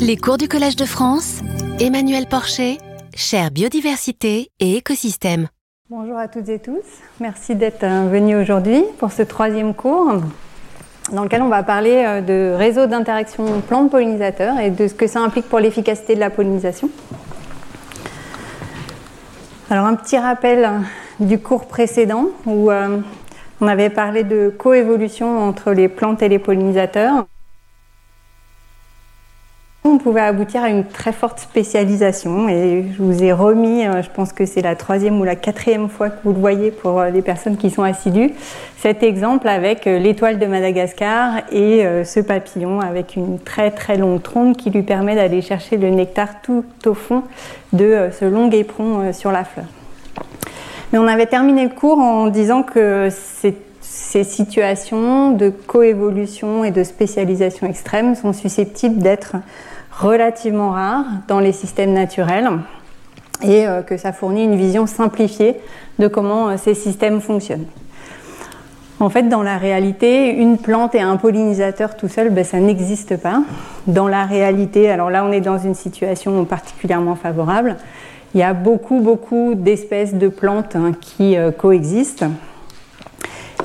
Les cours du Collège de France, Emmanuel Porcher, chère biodiversité et écosystème. Bonjour à toutes et tous, merci d'être euh, venus aujourd'hui pour ce troisième cours dans lequel on va parler euh, de réseau d'interaction plantes-pollinisateurs et de ce que ça implique pour l'efficacité de la pollinisation. Alors un petit rappel euh, du cours précédent où on avait parlé de coévolution entre les plantes et les pollinisateurs. On pouvait aboutir à une très forte spécialisation et je vous ai remis, euh, je pense que c'est la troisième ou la quatrième fois que vous le voyez pour euh, les personnes qui sont assidues, cet exemple avec euh, l'étoile de Madagascar et ce papillon avec une très très longue trompe qui lui permet d'aller chercher le nectar tout au fond de ce long éperon sur la fleur. Mais on avait terminé le cours en disant que ces situations de coévolution et de spécialisation extrême sont susceptibles d'être relativement rare dans les systèmes naturels et euh, que ça fournit une vision simplifiée de comment euh, ces systèmes fonctionnent. En fait, dans la réalité, une plante et un pollinisateur tout seul, ben, ça n'existe pas. Dans la réalité, alors là, on est dans une situation particulièrement favorable. Il y a beaucoup, beaucoup d'espèces de plantes hein, qui euh, coexistent.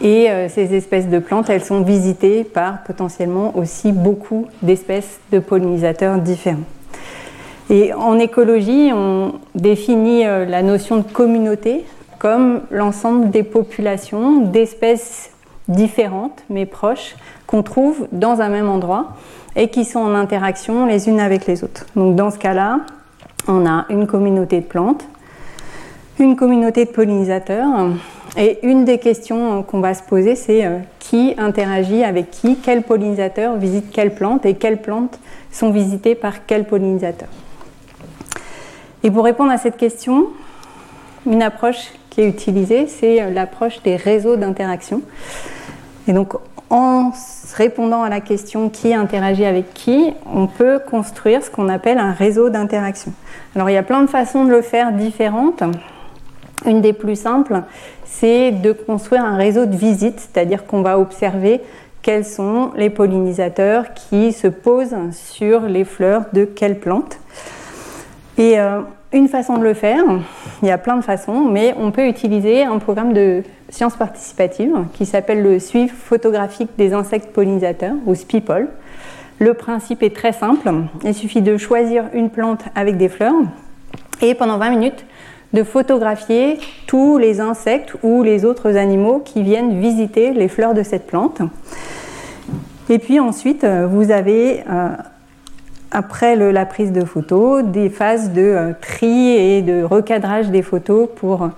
Et euh, ces espèces de plantes, elles sont visitées par potentiellement aussi beaucoup d'espèces de pollinisateurs différents. Et en écologie, on définit euh, la notion de communauté comme l'ensemble des populations d'espèces différentes mais proches qu'on trouve dans un même endroit et qui sont en interaction les unes avec les autres. Donc dans ce cas-là, on a une communauté de plantes, une communauté de pollinisateurs et une des questions qu'on va se poser, c'est euh, qui interagit avec qui, quel pollinisateur visite quelle plante et quelles plantes sont visitées par quel pollinisateur. Et pour répondre à cette question, une approche qui est utilisée, c'est euh, l'approche des réseaux d'interaction. Et donc, en répondant à la question qui interagit avec qui, on peut construire ce qu'on appelle un réseau d'interaction. Alors, il y a plein de façons de le faire différentes. Une des plus simples, c'est de construire un réseau de visites, c'est-à-dire qu'on va observer quels sont les pollinisateurs qui se posent sur les fleurs de quelle plante. Et euh, une façon de le faire, il y a plein de façons, mais on peut utiliser un programme de sciences participatives qui s'appelle le suivi photographique des insectes pollinisateurs, ou SPIPOL. Le principe est très simple, il suffit de choisir une plante avec des fleurs et pendant 20 minutes, de photographier tous les insectes ou les autres animaux qui viennent visiter les fleurs de cette plante. Et puis ensuite, euh, vous avez, euh, après la prise de photos, des phases de euh, tri et de recadrage des photos pour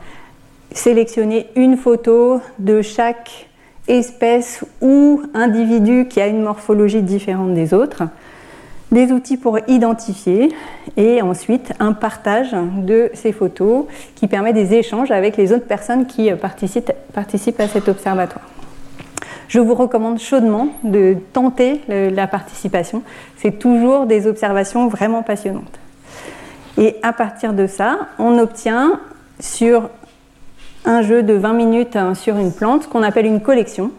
sélectionner une photo de chaque espèce ou individu qui a une morphologie différente des autres des outils pour identifier et ensuite un partage de ces photos qui permet des échanges avec les autres personnes qui participent, à cet observatoire. Je vous recommande chaudement de tenter la participation. C'est toujours des observations vraiment passionnantes. Et à partir de ça, on obtient sur un jeu de 20 minutes hein, sur une plante qu'on appelle une collection.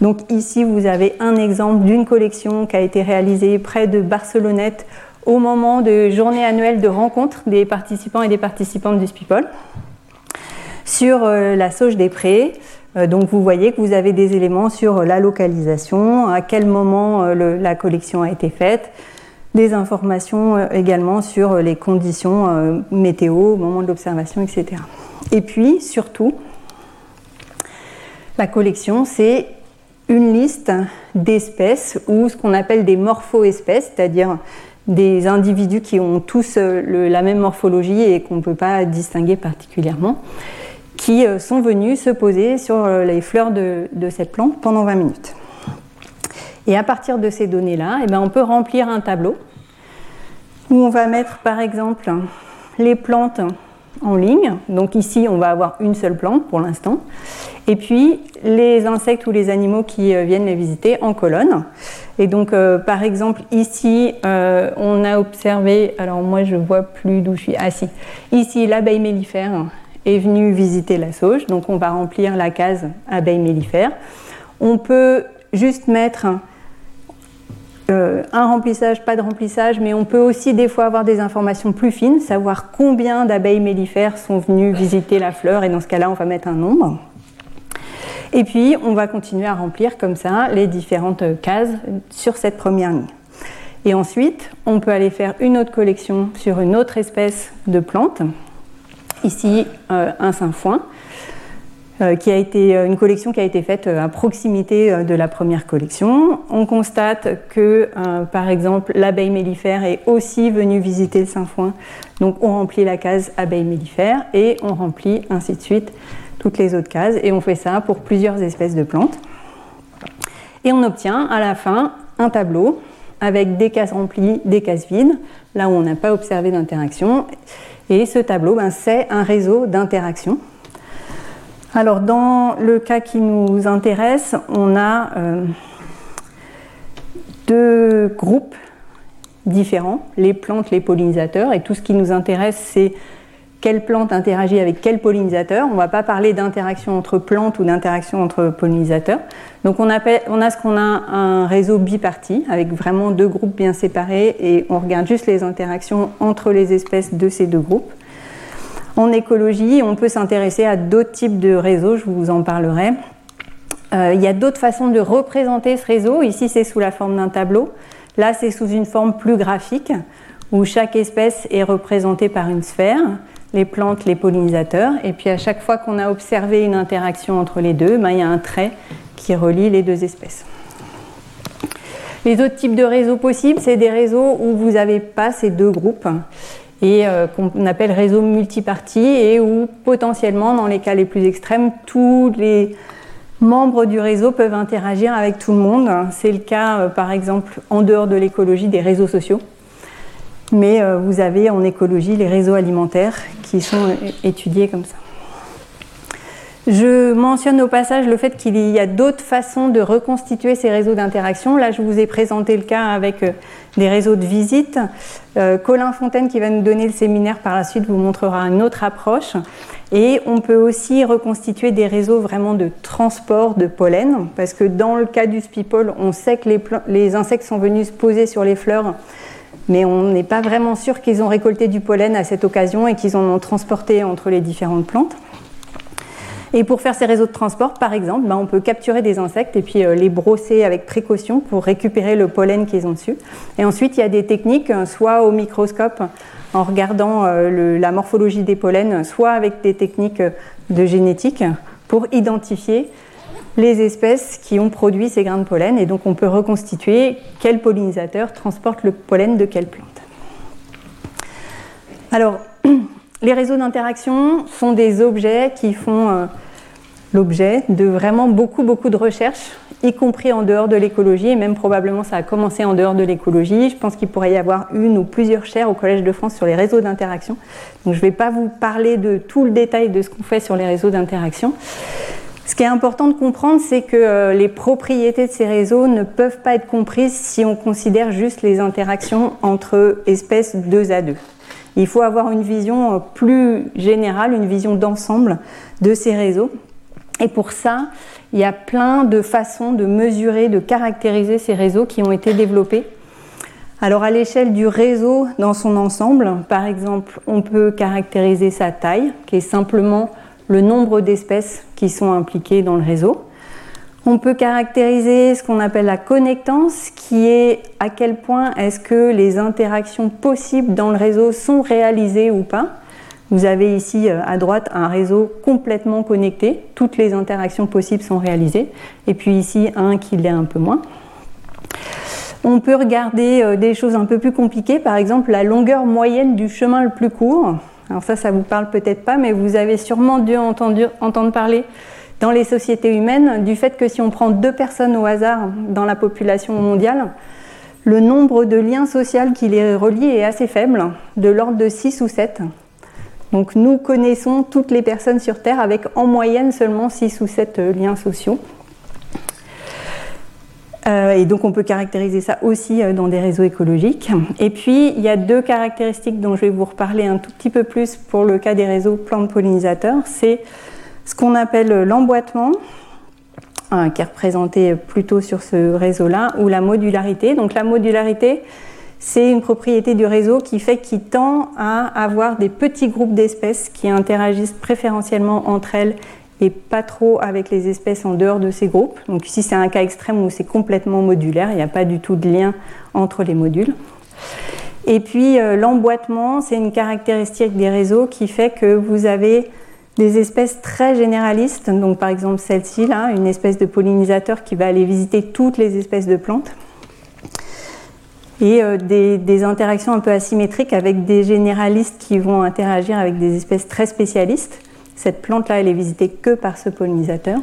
Donc ici, vous avez un exemple d'une collection qui a été réalisée près de Barcelonnette au moment de journée annuelle de rencontre des participants et des participantes du SPIPOL sur euh, la sauge des prés. Euh, donc vous voyez que vous avez des éléments sur la localisation, à quel moment euh, la collection a été faite, des informations également sur les conditions météo au moment de l'observation, etc. Et puis surtout, la collection, c'est une liste d'espèces ou ce qu'on appelle des morpho-espèces, c'est-à-dire des individus qui ont tous euh, la même morphologie et qu'on ne peut pas distinguer particulièrement, qui euh, sont venus se poser sur euh, les fleurs de, cette plante pendant 20 minutes. Et à partir de ces données-là, eh ben, on peut remplir un tableau où on va mettre par exemple les plantes en ligne. Donc ici, on va avoir une seule plante pour l'instant. Et puis les insectes ou les animaux qui euh, viennent les visiter en colonne. Et donc, euh, par exemple, ici, euh, on a observé, alors moi je vois plus d'où je suis, ah si, ici l'abeille mellifère est venue visiter la sauge, donc on va remplir la case abeille mellifère. On peut juste mettre un remplissage, pas de remplissage, mais on peut aussi des fois avoir des informations plus fines, savoir combien d'abeilles mellifères sont venues visiter la fleur, et dans ce cas-là, on va mettre un nombre. Et puis, on va continuer à remplir comme ça les différentes cases sur cette première ligne. Et ensuite, on peut aller faire une autre collection sur une autre espèce de plante. Ici, euh, un sainfoin. Euh, qui a été euh, une collection qui a été faite euh, à proximité de la première collection. On constate que, par exemple, l'abeille mellifère est aussi venue visiter le Saint-Foin. Donc, on remplit la case abeille mellifère et on remplit ainsi de suite les autres cases. Et on fait ça pour plusieurs espèces de plantes. Et on obtient à la fin un tableau avec des cases remplies, des cases vides, là où on n'a pas observé d'interaction. Et ce tableau, ben, c'est un réseau d'interactions alors dans le cas qui nous intéresse, on a euh, deux groupes différents, les plantes, les pollinisateurs, et tout ce qui nous intéresse, c'est quelle plante interagit avec quel pollinisateur. On ne va pas parler d'interaction entre plantes ou d'interaction entre pollinisateurs. Donc on, a ce qu'on a un réseau biparti avec vraiment deux groupes bien séparés et on regarde juste les interactions entre les espèces de ces deux groupes. En écologie, on peut s'intéresser à d'autres types de réseaux, je vous en parlerai. Euh, il y a d'autres façons de représenter ce réseau. Ici, c'est sous la forme d'un tableau. Là, c'est sous une forme plus graphique, où chaque espèce est représentée par une sphère, les plantes, les pollinisateurs. Et puis, à chaque fois qu'on a observé une interaction entre les deux, ben, il y a un trait qui relie les deux espèces. Les autres types de réseaux possibles, c'est des réseaux où vous n'avez pas ces deux groupes et euh, qu'on appelle réseau multipartie et où potentiellement, dans les cas les plus extrêmes, tous les membres du réseau peuvent interagir avec tout le monde. C'est le cas, euh, par exemple, en dehors de l'écologie, des réseaux sociaux. Mais euh, vous avez en écologie les réseaux alimentaires qui sont étudiés comme ça. Je mentionne au passage le fait qu'il y a d'autres façons de reconstituer ces réseaux d'interaction. Là, je vous ai présenté le cas avec euh, des réseaux de visite. Euh, Colin Fontaine, qui va nous donner le séminaire par la suite, vous montrera une autre approche. Et on peut aussi reconstituer des réseaux vraiment de transport de pollen, parce que dans le cas du spipole, on sait que les insectes sont venus se poser sur les fleurs, mais on n'est pas vraiment sûr qu'ils ont récolté du pollen à cette occasion et qu'ils en ont transporté entre les différentes plantes. Et pour faire ces réseaux de transport, par exemple, ben, on peut capturer des insectes et puis euh, les brosser avec précaution pour récupérer le pollen qu'ils ont dessus. Et ensuite, il y a des techniques, euh, soit au microscope en regardant euh, la morphologie des pollens, soit avec des techniques de génétique pour identifier les espèces qui ont produit ces grains de pollen. Et donc, on peut reconstituer quel pollinisateur transporte le pollen de quelle plante. Alors, les réseaux d'interaction sont des objets qui font euh, l'objet de vraiment beaucoup, beaucoup de recherches, y compris en dehors de l'écologie, et même probablement ça a commencé en dehors de l'écologie. Je pense qu'il pourrait y avoir une ou plusieurs chaires au Collège de France sur les réseaux d'interaction. Donc je ne vais pas vous parler de tout le détail de ce qu'on fait sur les réseaux d'interaction. Ce qui est important de comprendre, c'est que euh, les propriétés de ces réseaux ne peuvent pas être comprises si on considère juste les interactions entre espèces deux à deux. Il faut avoir une vision euh, plus générale, une vision d'ensemble de ces réseaux. Et pour ça, il y a plein de façons de mesurer, de caractériser ces réseaux qui ont été développés. Alors à l'échelle du réseau dans son ensemble, par exemple, on peut caractériser sa taille, qui est simplement le nombre d'espèces qui sont impliquées dans le réseau. On peut caractériser ce qu'on appelle la connectance, qui est à quel point est-ce que les interactions possibles dans le réseau sont réalisées ou pas. Vous avez ici euh, à droite un réseau complètement connecté, toutes les interactions possibles sont réalisées, et puis ici un qui l'est un peu moins. On peut regarder euh, des choses un peu plus compliquées, par exemple la longueur moyenne du chemin le plus court. Alors ça, ça vous parle peut-être pas, mais vous avez sûrement dû entendre parler dans les sociétés humaines du fait que si on prend deux personnes au hasard dans la population mondiale, le nombre de liens sociaux qui les relient est assez faible, de l'ordre de 6 ou 7. Donc nous connaissons toutes les personnes sur Terre avec en moyenne seulement 6 ou 7 liens sociaux. Euh, et donc on peut caractériser ça aussi euh, dans des réseaux écologiques. Et puis il y a deux caractéristiques dont je vais vous reparler un tout petit peu plus pour le cas des réseaux plantes pollinisateurs. C'est ce qu'on appelle l'emboîtement. qui est représenté plutôt sur ce réseau-là, ou la modularité. Donc la modularité, c'est une propriété du réseau qui fait qu'il tend à avoir des petits groupes d'espèces qui interagissent préférentiellement entre elles et pas trop avec les espèces en dehors de ces groupes. Donc ici c'est un cas extrême où c'est complètement modulaire, il n'y a pas du tout de lien entre les modules. Et puis euh, l'emboîtement, c'est une caractéristique des réseaux qui fait que vous avez des espèces très généralistes, donc par exemple celle-ci, là, une espèce de pollinisateur qui va aller visiter toutes les espèces de plantes, et euh, des, interactions un peu asymétriques avec des généralistes qui vont interagir avec des espèces très spécialistes. Cette plante-là, elle est visitée que par ce pollinisateur.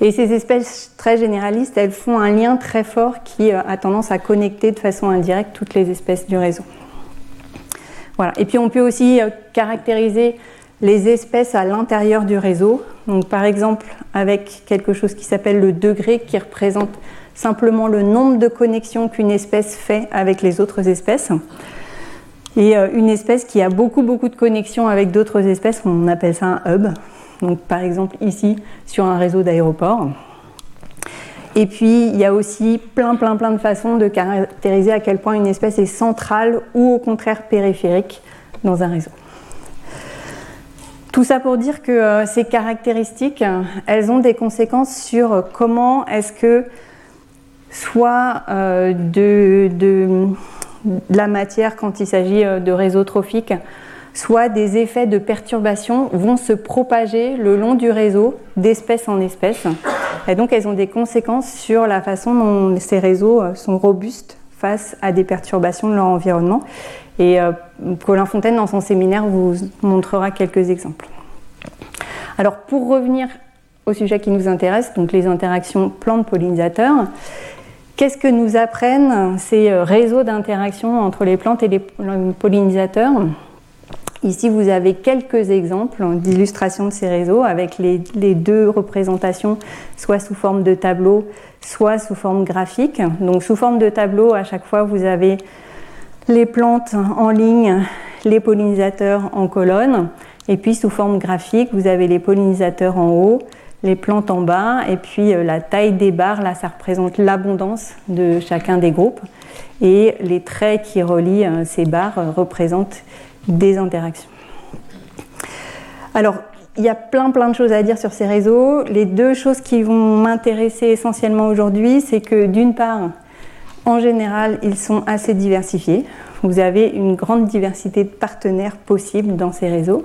Et ces espèces très généralistes, elles font un lien très fort qui euh, a tendance à connecter de façon indirecte toutes les espèces du réseau. Voilà. Et puis on peut aussi euh, caractériser les espèces à l'intérieur du réseau. Donc, par exemple, avec quelque chose qui s'appelle le degré, qui représente simplement le nombre de connexions qu'une espèce fait avec les autres espèces. Et euh, une espèce qui a beaucoup, beaucoup de connexions avec d'autres espèces, on appelle ça un hub. Donc, par exemple, ici, sur un réseau d'aéroports. Et puis, il y a aussi plein, plein, plein de façons de caractériser à quel point une espèce est centrale ou au contraire périphérique dans un réseau. Tout ça pour dire que euh, ces caractéristiques, elles ont des conséquences sur comment est-ce que soit euh, de, la matière quand il s'agit euh, de réseaux trophiques, soit des effets de perturbation vont se propager le long du réseau d'espèce en espèce. Et donc elles ont des conséquences sur la façon dont ces réseaux sont robustes face à des perturbations de leur environnement. Et euh, Colin Fontaine, dans son séminaire, vous montrera quelques exemples. Alors, pour revenir au sujet qui nous intéresse, donc les interactions plantes-pollinisateurs, qu'est-ce que nous apprennent ces euh, réseaux d'interaction entre les plantes et les pollinisateurs? Ici, vous avez quelques exemples d'illustration de ces réseaux avec les, les, deux représentations, soit sous forme de tableau, soit sous forme graphique. Donc, sous forme de tableau, à chaque fois, vous avez les plantes en ligne, les pollinisateurs en colonne, et puis sous forme graphique, vous avez les pollinisateurs en haut, les plantes en bas, et puis euh, la taille des barres, là ça représente l'abondance de chacun des groupes, et les traits qui relient euh, ces barres euh, représentent des interactions. Alors, il y a plein plein de choses à dire sur ces réseaux. Les deux choses qui vont m'intéresser essentiellement aujourd'hui, c'est que d'une part, en général, ils sont assez diversifiés. Vous avez une grande diversité de partenaires possibles dans ces réseaux.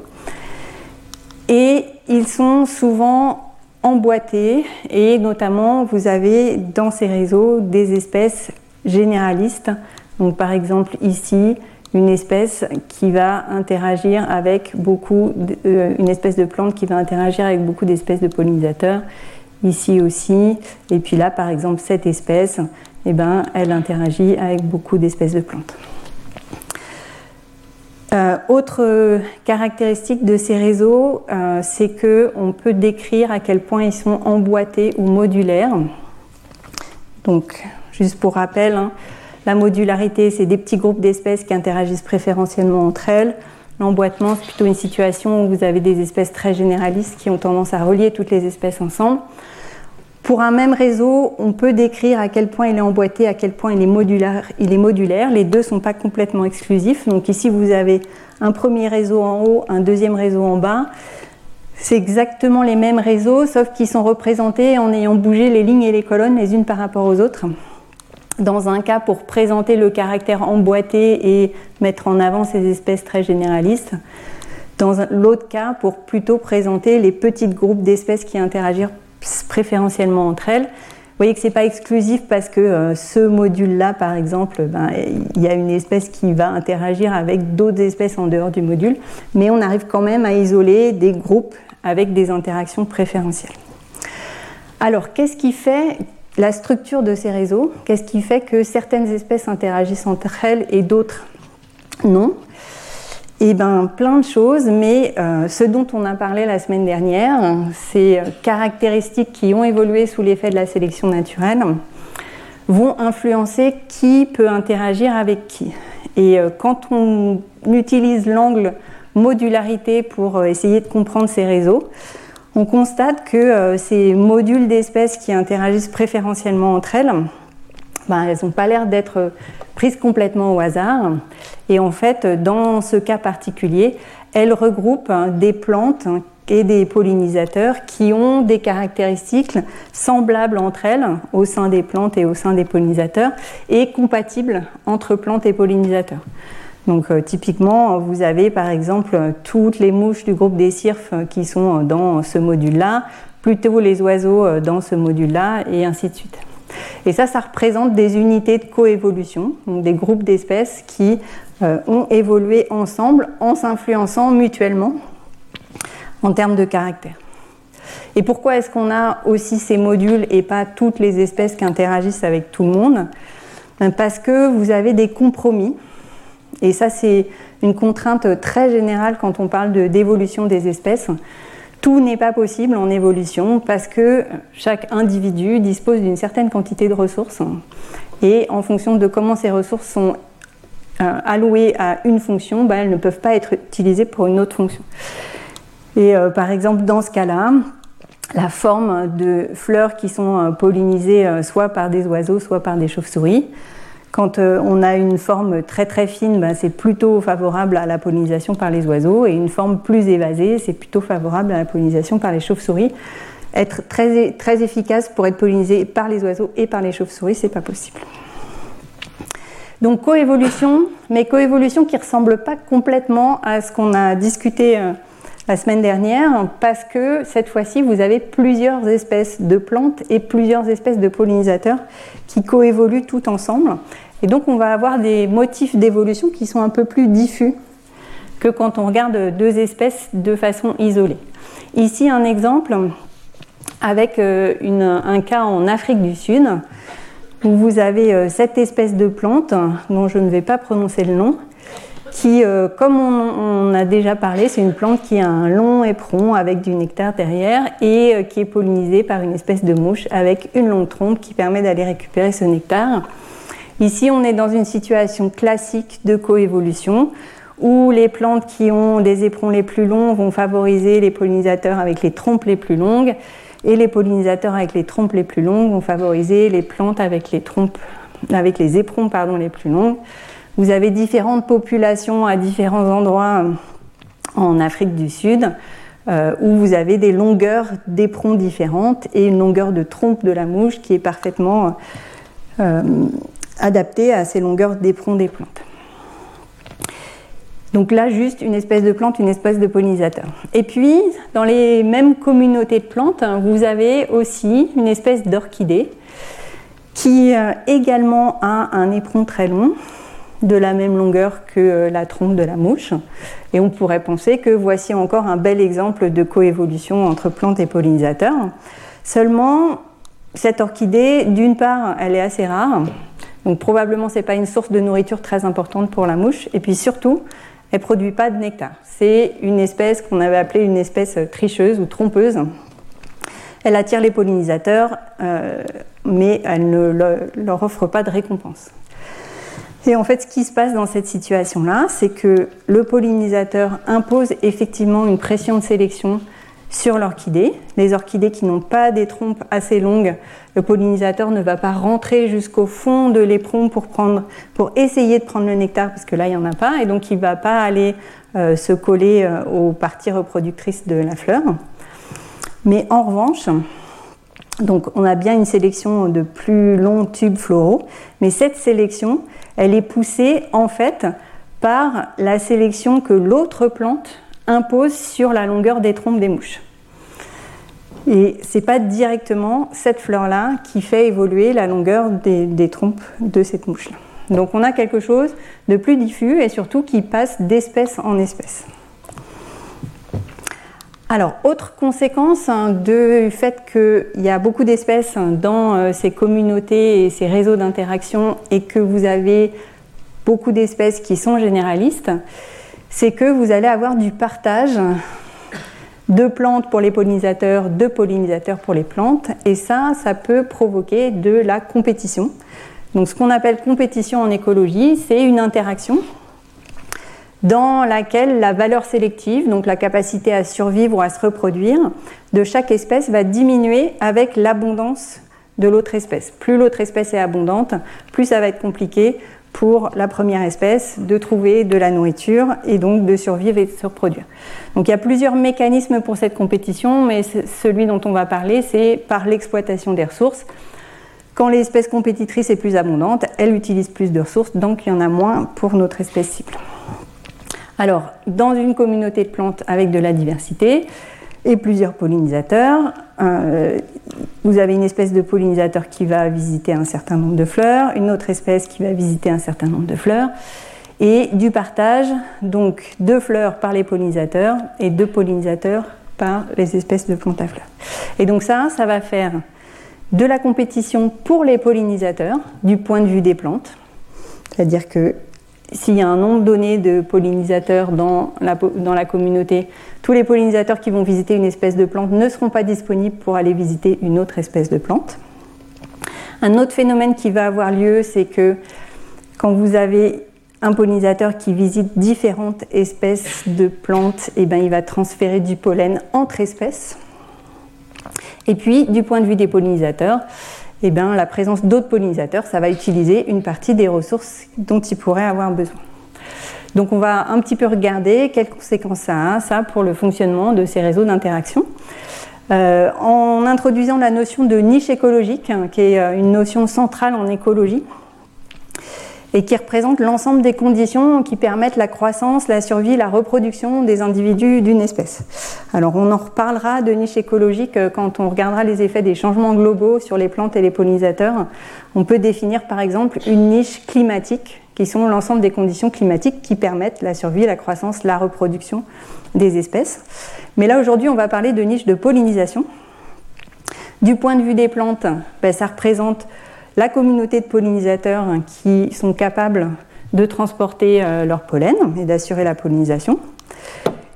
Et ils sont souvent emboîtés et notamment vous avez dans ces réseaux des espèces généralistes. Donc par exemple ici, une espèce qui va interagir avec beaucoup, euh, une espèce de plante qui va interagir avec beaucoup d'espèces de pollinisateurs. Ici aussi, et puis là par exemple cette espèce eh ben, elle interagit avec beaucoup d'espèces de plantes. Euh, autre caractéristique de ces réseaux, euh, c'est qu'on peut décrire à quel point ils sont emboîtés ou modulaires. Donc, juste pour rappel, hein, la modularité, c'est des petits groupes d'espèces qui interagissent préférentiellement entre elles. L'emboîtement, c'est plutôt une situation où vous avez des espèces très généralistes qui ont tendance à relier toutes les espèces ensemble. Pour un même réseau, on peut décrire à quel point il est emboîté, à quel point il est modulaire. Les deux ne sont pas complètement exclusifs. Donc ici, vous avez un premier réseau en haut, un deuxième réseau en bas. C'est exactement les mêmes réseaux, sauf qu'ils sont représentés en ayant bougé les lignes et les colonnes les unes par rapport aux autres. Dans un cas, pour présenter le caractère emboîté et mettre en avant ces espèces très généralistes. Dans l'autre cas, pour plutôt présenter les petits groupes d'espèces qui interagissent préférentiellement entre elles. Vous voyez que ce n'est pas exclusif parce que euh, ce module-là, par exemple, ben, il y a une espèce qui va interagir avec d'autres espèces en dehors du module, mais on arrive quand même à isoler des groupes avec des interactions préférentielles. Alors, qu'est-ce qui fait la structure de ces réseaux? Qu'est-ce qui fait que certaines espèces interagissent entre elles et d'autres non? Eh bien, plein de choses, mais euh, ce dont on a parlé la semaine dernière, ces caractéristiques qui ont évolué sous l'effet de la sélection naturelle, vont influencer qui peut interagir avec qui. Et euh, quand on utilise l'angle modularité pour euh, essayer de comprendre ces réseaux, on constate que euh, ces modules d'espèces qui interagissent préférentiellement entre elles, ben, elles n'ont pas l'air d'être prises complètement au hasard. Et en fait, dans ce cas particulier, elles regroupent des plantes et des pollinisateurs qui ont des caractéristiques semblables entre elles au sein des plantes et au sein des pollinisateurs et compatibles entre plantes et pollinisateurs. Donc euh, typiquement, vous avez par exemple toutes les mouches du groupe des cirfes qui sont dans ce module-là, plutôt les oiseaux euh, dans ce module-là, et ainsi de suite. Et ça, ça représente des unités de coévolution, donc des groupes d'espèces qui euh, ont évolué ensemble en s'influençant mutuellement en termes de caractère. Et pourquoi est-ce qu'on a aussi ces modules et pas toutes les espèces qui interagissent avec tout le monde? Ben, Parce que vous avez des compromis et ça, c'est une contrainte très générale quand on parle d'évolution des espèces. Tout n'est pas possible en évolution parce que chaque individu dispose d'une certaine quantité de ressources et en fonction de comment ces ressources sont euh, allouées à une fonction, bah, elles ne peuvent pas être utilisées pour une autre fonction. Et euh, par exemple, dans ce cas-là, la forme de fleurs qui sont euh, pollinisées soit par des oiseaux, soit par des chauves-souris, quand euh, on a une forme très très fine, ben, c'est plutôt favorable à la pollinisation par les oiseaux, et une forme plus évasée, c'est plutôt favorable à la pollinisation par les chauves-souris. Être très, très efficace pour être pollinisé par les oiseaux et par les chauves-souris, c'est pas possible. Donc coévolution, mais coévolution qui ressemble pas complètement à ce qu'on a discuté euh, la semaine dernière, parce que cette fois-ci, vous avez plusieurs espèces de plantes et plusieurs espèces de pollinisateurs qui coévoluent tout ensemble. Et donc on va avoir des motifs d'évolution qui sont un peu plus diffus que quand on regarde deux espèces de façon isolée. Ici un exemple avec euh, un cas en Afrique du Sud où vous avez euh, cette espèce de plante dont je ne vais pas prononcer le nom qui, euh, comme on, a déjà parlé, c'est une plante qui a un long éperon avec du nectar derrière et qui est pollinisée par une espèce de mouche avec une longue trompe qui permet d'aller récupérer ce nectar. Ici, on est dans une situation classique de coévolution où les plantes qui ont des éperons les plus longs vont favoriser les pollinisateurs avec les trompes les plus longues et les pollinisateurs avec les trompes les plus longues vont favoriser les plantes avec les éperons pardon, les plus longs. Vous avez différentes populations à différents endroits en Afrique du Sud euh, où vous avez des longueurs d'éperons différentes et une longueur de trompe de la mouche qui est parfaitement euh, adapté à ces longueurs d'éperon des plantes. Donc là, juste une espèce de plante, une espèce de pollinisateur. Et puis, dans les mêmes communautés de plantes, vous avez aussi une espèce d'orchidée qui euh, également a un éperon très long, de la même longueur que euh, la trompe de la mouche. Et on pourrait penser que voici encore un bel exemple de coévolution entre plantes et pollinisateurs. Seulement, cette orchidée, d'une part, elle est assez rare, donc probablement c'est pas une source de nourriture très importante pour la mouche. Et puis surtout, elle produit pas de nectar. C'est une espèce qu'on avait appelée une espèce tricheuse ou trompeuse. Elle attire les pollinisateurs, euh, mais elle ne leur offre pas de récompense. Et en fait, ce qui se passe dans cette situation-là, c'est que le pollinisateur impose effectivement une pression de sélection sur l'orchidée. Les orchidées qui n'ont pas des trompes assez longues, le pollinisateur ne va pas rentrer jusqu'au fond de l'éperon pour, prendre, pour essayer de prendre le nectar, parce que là, il n'y en a pas, et donc il ne va pas aller euh, se coller euh, aux parties reproductrices de la fleur. Mais en revanche, donc on a bien une sélection de plus longs tubes floraux, mais cette sélection, elle est poussée en fait par la sélection que l'autre plante impose sur la longueur des trompes des mouches. Et ce n'est pas directement cette fleur-là qui fait évoluer la longueur des, trompes de cette mouche-là. Donc on a quelque chose de plus diffus et surtout qui passe d'espèce en espèce. Alors, autre conséquence hein, du fait qu'il y a beaucoup d'espèces dans euh, ces communautés et ces réseaux d'interaction et que vous avez beaucoup d'espèces qui sont généralistes, c'est que vous allez avoir du partage de plantes pour les pollinisateurs, de pollinisateurs pour les plantes, et ça, ça peut provoquer de la compétition. Donc ce qu'on appelle compétition en écologie, c'est une interaction dans laquelle la valeur sélective, donc la capacité à survivre ou à se reproduire de chaque espèce, va diminuer avec l'abondance de l'autre espèce. Plus l'autre espèce est abondante, plus ça va être compliqué pour la première espèce de trouver de la nourriture et donc de survivre et de se reproduire. Donc il y a plusieurs mécanismes pour cette compétition, mais celui dont on va parler, c'est par l'exploitation des ressources. Quand l'espèce compétitrice est plus abondante, elle utilise plus de ressources, donc il y en a moins pour notre espèce cible. Alors, dans une communauté de plantes avec de la diversité, et plusieurs pollinisateurs. Euh, vous avez une espèce de pollinisateur qui va visiter un certain nombre de fleurs, une autre espèce qui va visiter un certain nombre de fleurs, et du partage, donc deux fleurs par les pollinisateurs et deux pollinisateurs par les espèces de plantes à fleurs. Et donc ça, ça va faire de la compétition pour les pollinisateurs du point de vue des plantes, c'est-à-dire que s'il y a un nombre donné de pollinisateurs dans la, communauté, tous les pollinisateurs qui vont visiter une espèce de plante ne seront pas disponibles pour aller visiter une autre espèce de plante. Un autre phénomène qui va avoir lieu, c'est que quand vous avez un pollinisateur qui visite différentes espèces de plantes, eh ben, il va transférer du pollen entre espèces. Et puis, du point de vue des pollinisateurs, eh bien, la présence d'autres pollinisateurs, ça va utiliser une partie des ressources dont ils pourraient avoir besoin. Donc on va un petit peu regarder quelles conséquences ça a, ça, pour le fonctionnement de ces réseaux d'interaction. Euh, en introduisant la notion de niche écologique, hein, qui est euh, une notion centrale en écologie, et qui représente l'ensemble des conditions qui permettent la croissance, la survie, la reproduction des individus d'une espèce. Alors on en reparlera de niche écologique euh, quand on regardera les effets des changements globaux sur les plantes et les pollinisateurs. On peut définir par exemple une niche climatique qui sont l'ensemble des conditions climatiques qui permettent la survie, la croissance, la reproduction des espèces. Mais là aujourd'hui on va parler de niche de pollinisation. Du point de vue des plantes, ben, ça représente la communauté de pollinisateurs qui sont capables de transporter euh, leur pollen et d'assurer la pollinisation.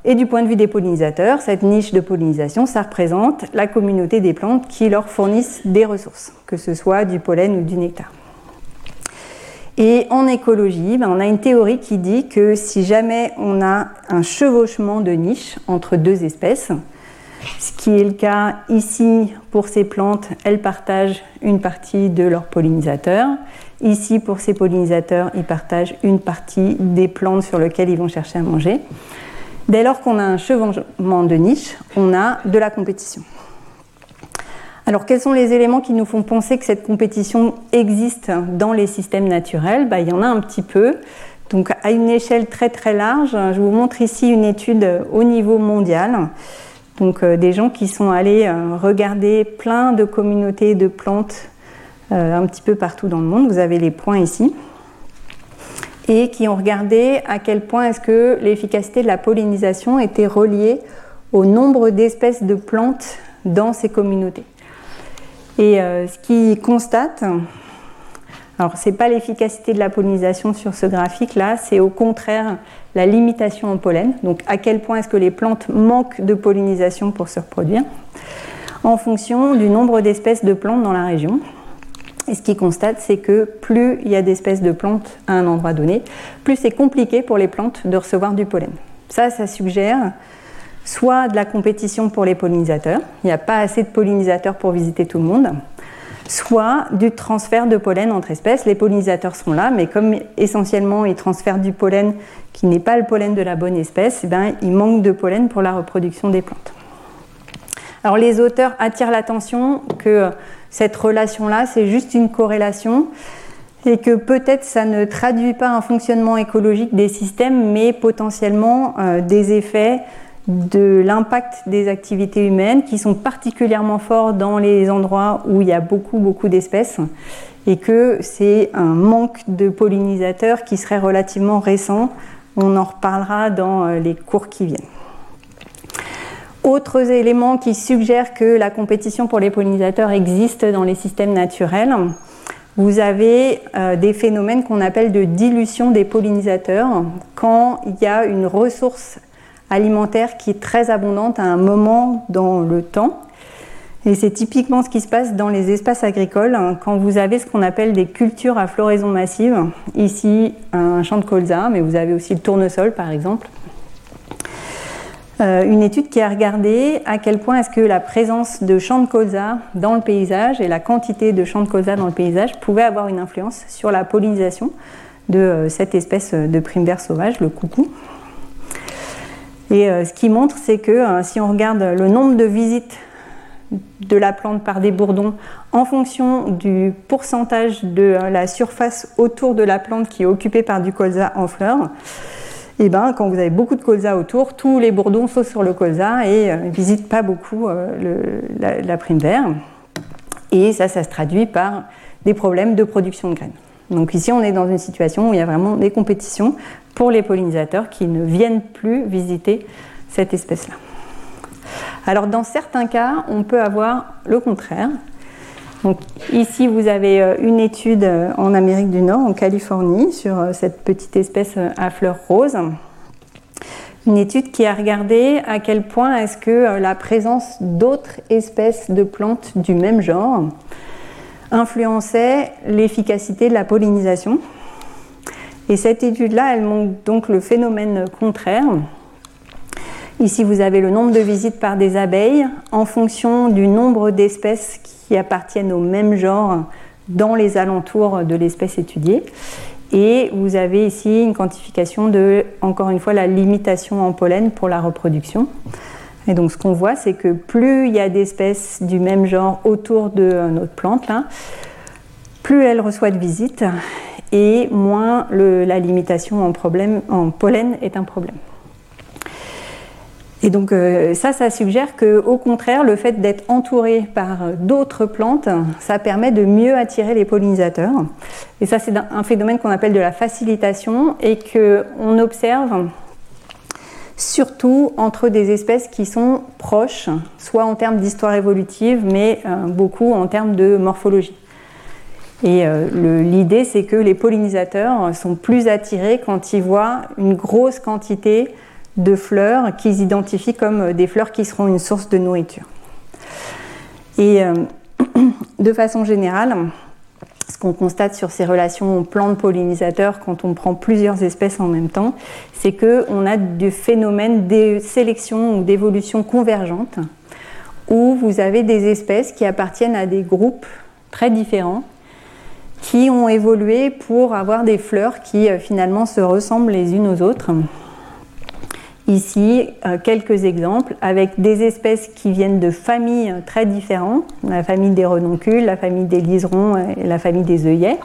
Et du point de vue des pollinisateurs, cette niche de pollinisation, ça représente la communauté des plantes qui leur fournissent des ressources, que ce soit du pollen ou du nectar. Et en écologie, ben, on a une théorie qui dit que si jamais on a un chevauchement de niches entre deux espèces, ce qui est le cas ici pour ces plantes, elles partagent une partie de leurs pollinisateurs. Ici, pour ces pollinisateurs, ils partagent une partie des plantes sur lesquelles ils vont chercher à manger. Dès lors qu'on a un chevauchement de niche, on a de la compétition. Alors, quels sont les éléments qui nous font penser que cette compétition existe dans les systèmes naturels? Bah, Il y en a un petit peu. Donc, à une échelle très très large, je vous montre ici une étude au niveau mondial donc euh, des gens qui sont allés euh, regarder plein de communautés de plantes euh, un petit peu partout dans le monde. Vous avez les points ici. Et qui ont regardé à quel point est-ce que l'efficacité de la pollinisation était reliée au nombre d'espèces de plantes dans ces communautés. Et ce qu'ils constatent, alors ce n'est pas l'efficacité de la pollinisation sur ce graphique-là, c'est au contraire la limitation en pollen, donc à quel point est-ce que les plantes manquent de pollinisation pour se reproduire, en fonction du nombre d'espèces de plantes dans la région. Et ce qu'ils constatent, c'est que plus il y a d'espèces de plantes à un endroit donné, plus c'est compliqué pour les plantes de recevoir du pollen. Ça, ça suggère soit de la compétition pour les pollinisateurs, il n'y a pas assez de pollinisateurs pour visiter tout le monde, soit du transfert de pollen entre espèces. Les pollinisateurs sont là, mais comme essentiellement ils transfèrent du pollen qui n'est pas le pollen de la bonne espèce, eh ben, il manque de pollen pour la reproduction des plantes. Alors les auteurs attirent l'attention que cette relation-là, c'est juste une corrélation et que peut-être ça ne traduit pas un fonctionnement écologique des systèmes, mais potentiellement euh, des effets de l'impact des activités humaines qui sont particulièrement forts dans les endroits où il y a beaucoup beaucoup d'espèces et que c'est un manque de pollinisateurs qui serait relativement récent. On en reparlera dans euh, les cours qui viennent. Autres éléments qui suggèrent que la compétition pour les pollinisateurs existe dans les systèmes naturels. Vous avez euh, des phénomènes qu'on appelle de dilution des pollinisateurs quand il y a une ressource alimentaire qui est très abondante à un moment dans le temps. Et c'est typiquement ce qui se passe dans les espaces agricoles hein, quand vous avez ce qu'on appelle des cultures à floraison massive. Ici, un champ de colza, mais vous avez aussi le tournesol par exemple. Euh, une étude qui a regardé à quel point est-ce que la présence de champs de colza dans le paysage et la quantité de champs de colza dans le paysage pouvait avoir une influence sur la pollinisation de euh, cette espèce de prime vert sauvage, le coucou. Et euh, ce qui montre, c'est que si on regarde le nombre de visites de la plante par des bourdons en fonction du pourcentage de la surface autour de la plante qui est occupée par du colza en fleurs, et eh ben, quand vous avez beaucoup de colza autour, tous les bourdons sautent sur le colza et ne euh, visitent pas beaucoup euh, la, prime vert. Et ça, ça se traduit par des problèmes de production de graines. Donc ici, on est dans une situation où il y a vraiment des compétitions pour les pollinisateurs qui ne viennent plus visiter cette espèce-là. Alors dans certains cas, on peut avoir le contraire. Donc, ici, vous avez euh, une étude euh, en Amérique du Nord, en Californie, sur euh, cette petite espèce à fleurs roses. Une étude qui a regardé à quel point est-ce que la présence d'autres espèces de plantes du même genre influençait l'efficacité de la pollinisation. Et cette étude-là, elle montre donc le phénomène contraire. Ici, vous avez le nombre de visites par des abeilles en fonction du nombre d'espèces qui appartiennent au même genre dans les alentours de l'espèce étudiée. Et vous avez ici une quantification de, encore une fois, la limitation en pollen pour la reproduction. Et donc ce qu'on voit, c'est que plus il y a d'espèces du même genre autour de notre plante, plus elle reçoit de visites et moins la limitation en, problème, en pollen est un problème. Et donc euh, ça, ça suggère que, au contraire, le fait d'être entouré par d'autres plantes, ça permet de mieux attirer les pollinisateurs. Et ça, c'est un phénomène qu'on appelle de la facilitation et que on observe surtout entre des espèces qui sont proches, soit en termes d'histoire évolutive, mais euh, beaucoup en termes de morphologie. Et euh, l'idée, c'est que les pollinisateurs sont plus attirés quand ils voient une grosse quantité de fleurs qu'ils identifient comme des fleurs qui seront une source de nourriture. Et euh, de façon générale, ce qu'on constate sur ces relations plantes-pollinisateurs quand on prend plusieurs espèces en même temps, c'est qu'on a des phénomènes de sélection ou d'évolution convergente où vous avez des espèces qui appartiennent à des groupes très différents qui ont évolué pour avoir des fleurs qui euh, finalement se ressemblent les unes aux autres. Ici, euh, quelques exemples avec des espèces qui viennent de familles très différentes, la famille des renoncules, la famille des liserons et la famille des œillets.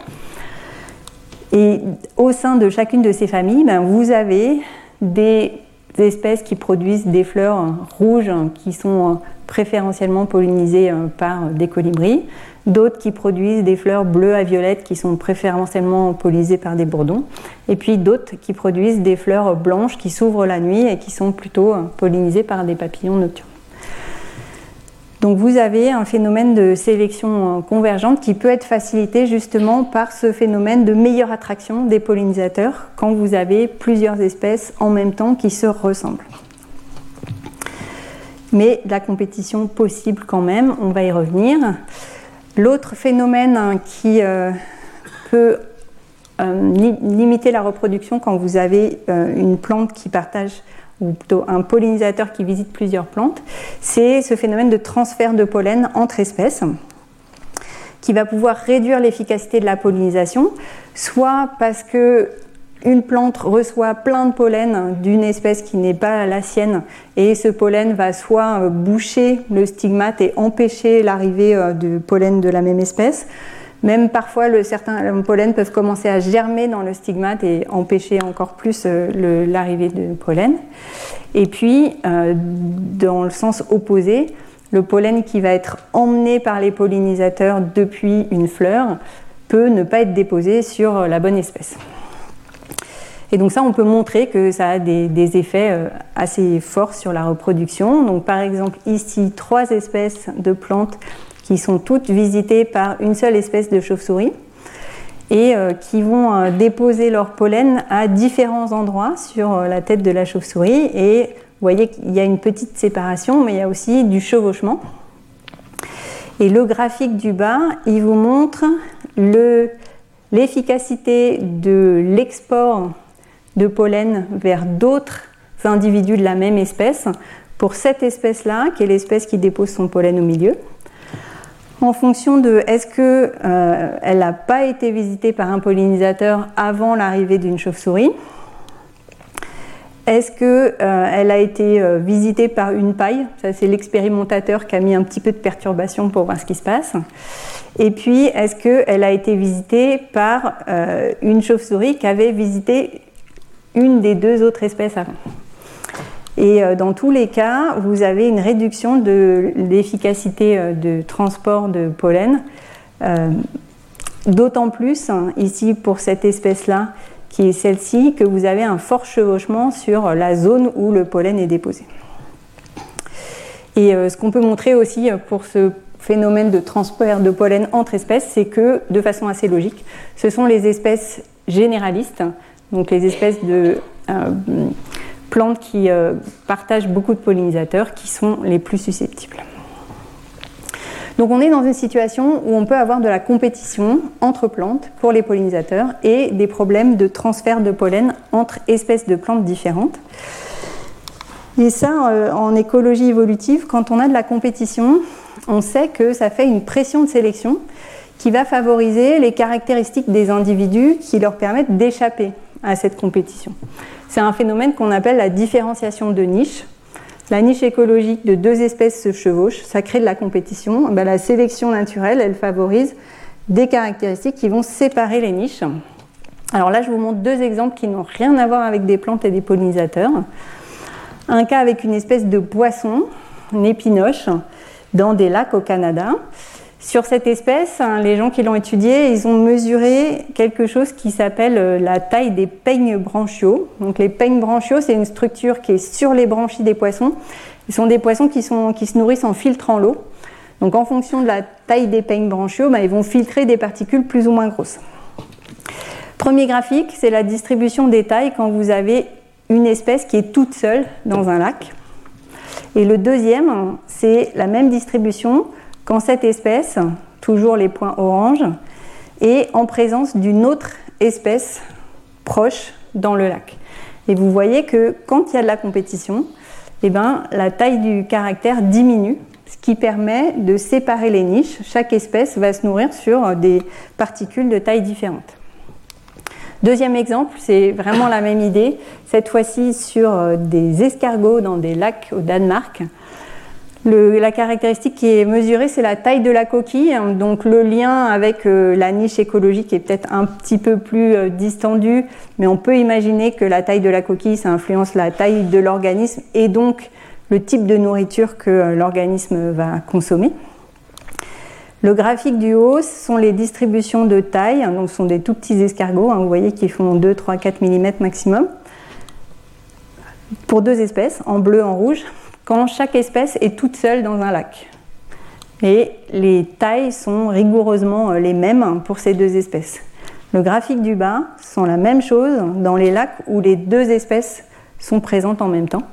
Et au sein de chacune de ces familles, ben, vous avez des espèces qui produisent des fleurs rouges qui sont préférentiellement pollinisées euh, par des colibris d'autres qui produisent des fleurs bleues à violettes qui sont préférentiellement pollinisées par des bourdons, et puis d'autres qui produisent des fleurs blanches qui s'ouvrent la nuit et qui sont plutôt pollinisées par des papillons nocturnes. Donc vous avez un phénomène de sélection convergente qui peut être facilité justement par ce phénomène de meilleure attraction des pollinisateurs quand vous avez plusieurs espèces en même temps qui se ressemblent. Mais la compétition possible quand même, on va y revenir. L'autre phénomène hein, qui euh, peut euh, limiter la reproduction quand vous avez euh, une plante qui partage ou plutôt un pollinisateur qui visite plusieurs plantes, c'est ce phénomène de transfert de pollen entre espèces qui va pouvoir réduire l'efficacité de la pollinisation, soit parce que une plante reçoit plein de pollen d'une espèce qui n'est pas la sienne et ce pollen va soit euh, boucher le stigmate et empêcher l'arrivée euh, du pollen de la même espèce, même parfois certains pollen peuvent commencer à germer dans le stigmate et empêcher encore plus euh, l'arrivée de pollen. Et puis, dans le sens opposé, le pollen qui va être emmené par les pollinisateurs depuis une fleur peut ne pas être déposé sur la bonne espèce. Et donc ça, on peut montrer que ça a des, effets euh, assez forts sur la reproduction. Donc par exemple ici, trois espèces de plantes qui sont toutes visitées par une seule espèce de chauve-souris et euh, qui vont euh, déposer leur pollen à différents endroits sur la tête de la chauve-souris. Et vous voyez qu'il y a une petite séparation, mais il y a aussi du chevauchement. Et le graphique du bas, il vous montre l'efficacité de l'export de pollen vers d'autres individus de la même espèce pour cette espèce-là, qui est l'espèce qui dépose son pollen au milieu, en fonction de est-ce qu'elle euh, n'a pas été visitée par un pollinisateur avant l'arrivée d'une chauve-souris est-ce qu'elle euh, a été euh, visitée par une paille? Ça, c'est l'expérimentateur qui a mis un petit peu de perturbation pour voir ce qui se passe. Et puis, est-ce qu'elle a été visitée par une chauve-souris qui avait visité une des deux autres espèces avant et euh, dans tous les cas, vous avez une réduction de l'efficacité euh, de transport de pollen. Euh, d'autant plus, hein, ici pour cette espèce-là, qui est celle-ci, que vous avez un fort chevauchement sur la zone où le pollen est déposé. Et ce qu'on peut montrer aussi pour ce phénomène de transport de pollen entre espèces, c'est que, de façon assez logique, ce sont les espèces généralistes, donc les espèces de plantes qui euh, partagent beaucoup de pollinisateurs qui sont les plus susceptibles. Donc on est dans une situation où on peut avoir de la compétition entre plantes pour les pollinisateurs et des problèmes de transfert de pollen entre espèces de plantes différentes. Et ça, euh, en écologie évolutive, quand on a de la compétition, on sait que ça fait une pression de sélection qui va favoriser les caractéristiques des individus qui leur permettent d'échapper à cette compétition. C'est un phénomène qu'on appelle la différenciation de niche. La niche écologique de deux espèces se chevauche, ça crée de la compétition. Ben, la sélection naturelle, elle favorise des caractéristiques qui vont séparer les niches. Alors là, je vous montre deux exemples qui n'ont rien à voir avec des plantes et des pollinisateurs. Un cas avec une espèce de poisson, une épinoche, dans des lacs au Canada. Sur cette espèce, hein, les gens qui l'ont étudiée, ils ont mesuré quelque chose qui s'appelle euh, la taille des peignes branchiaux. Donc les peignes branchiaux, c'est une structure qui est sur les branchies des poissons. Ce sont des poissons qui, se nourrissent en filtrant l'eau. Donc en fonction de la taille des peignes branchiaux, bah, ils vont filtrer des particules plus ou moins grosses. Premier graphique, c'est la distribution des tailles quand vous avez une espèce qui est toute seule dans un lac. Et le deuxième, c'est la même distribution quand cette espèce, toujours les points orange, est en présence d'une autre espèce proche dans le lac. Et vous voyez que quand il y a de la compétition, eh ben, la taille du caractère diminue, ce qui permet de séparer les niches. Chaque espèce va se nourrir sur des particules de taille différente. Deuxième exemple, c'est vraiment la même idée, cette fois-ci sur des escargots dans des lacs au Danemark la caractéristique qui est mesurée, c'est la taille de la coquille. Donc le lien avec euh, la niche écologique est peut-être un petit peu plus euh, distendu, mais on peut imaginer que la taille de la coquille, ça influence la taille de l'organisme et donc le type de nourriture que euh, l'organisme va consommer. Le graphique du haut, ce sont les distributions de taille. Donc ce sont des tout petits escargots, hein, vous voyez, qui font 2, 3, 4 mm maximum. Pour deux espèces, en bleu, en rouge quand chaque espèce est toute seule dans un lac. Et les tailles sont rigoureusement euh, les mêmes pour ces deux espèces. Le graphique du bas sont la même chose dans les lacs où les deux espèces sont présentes en même temps.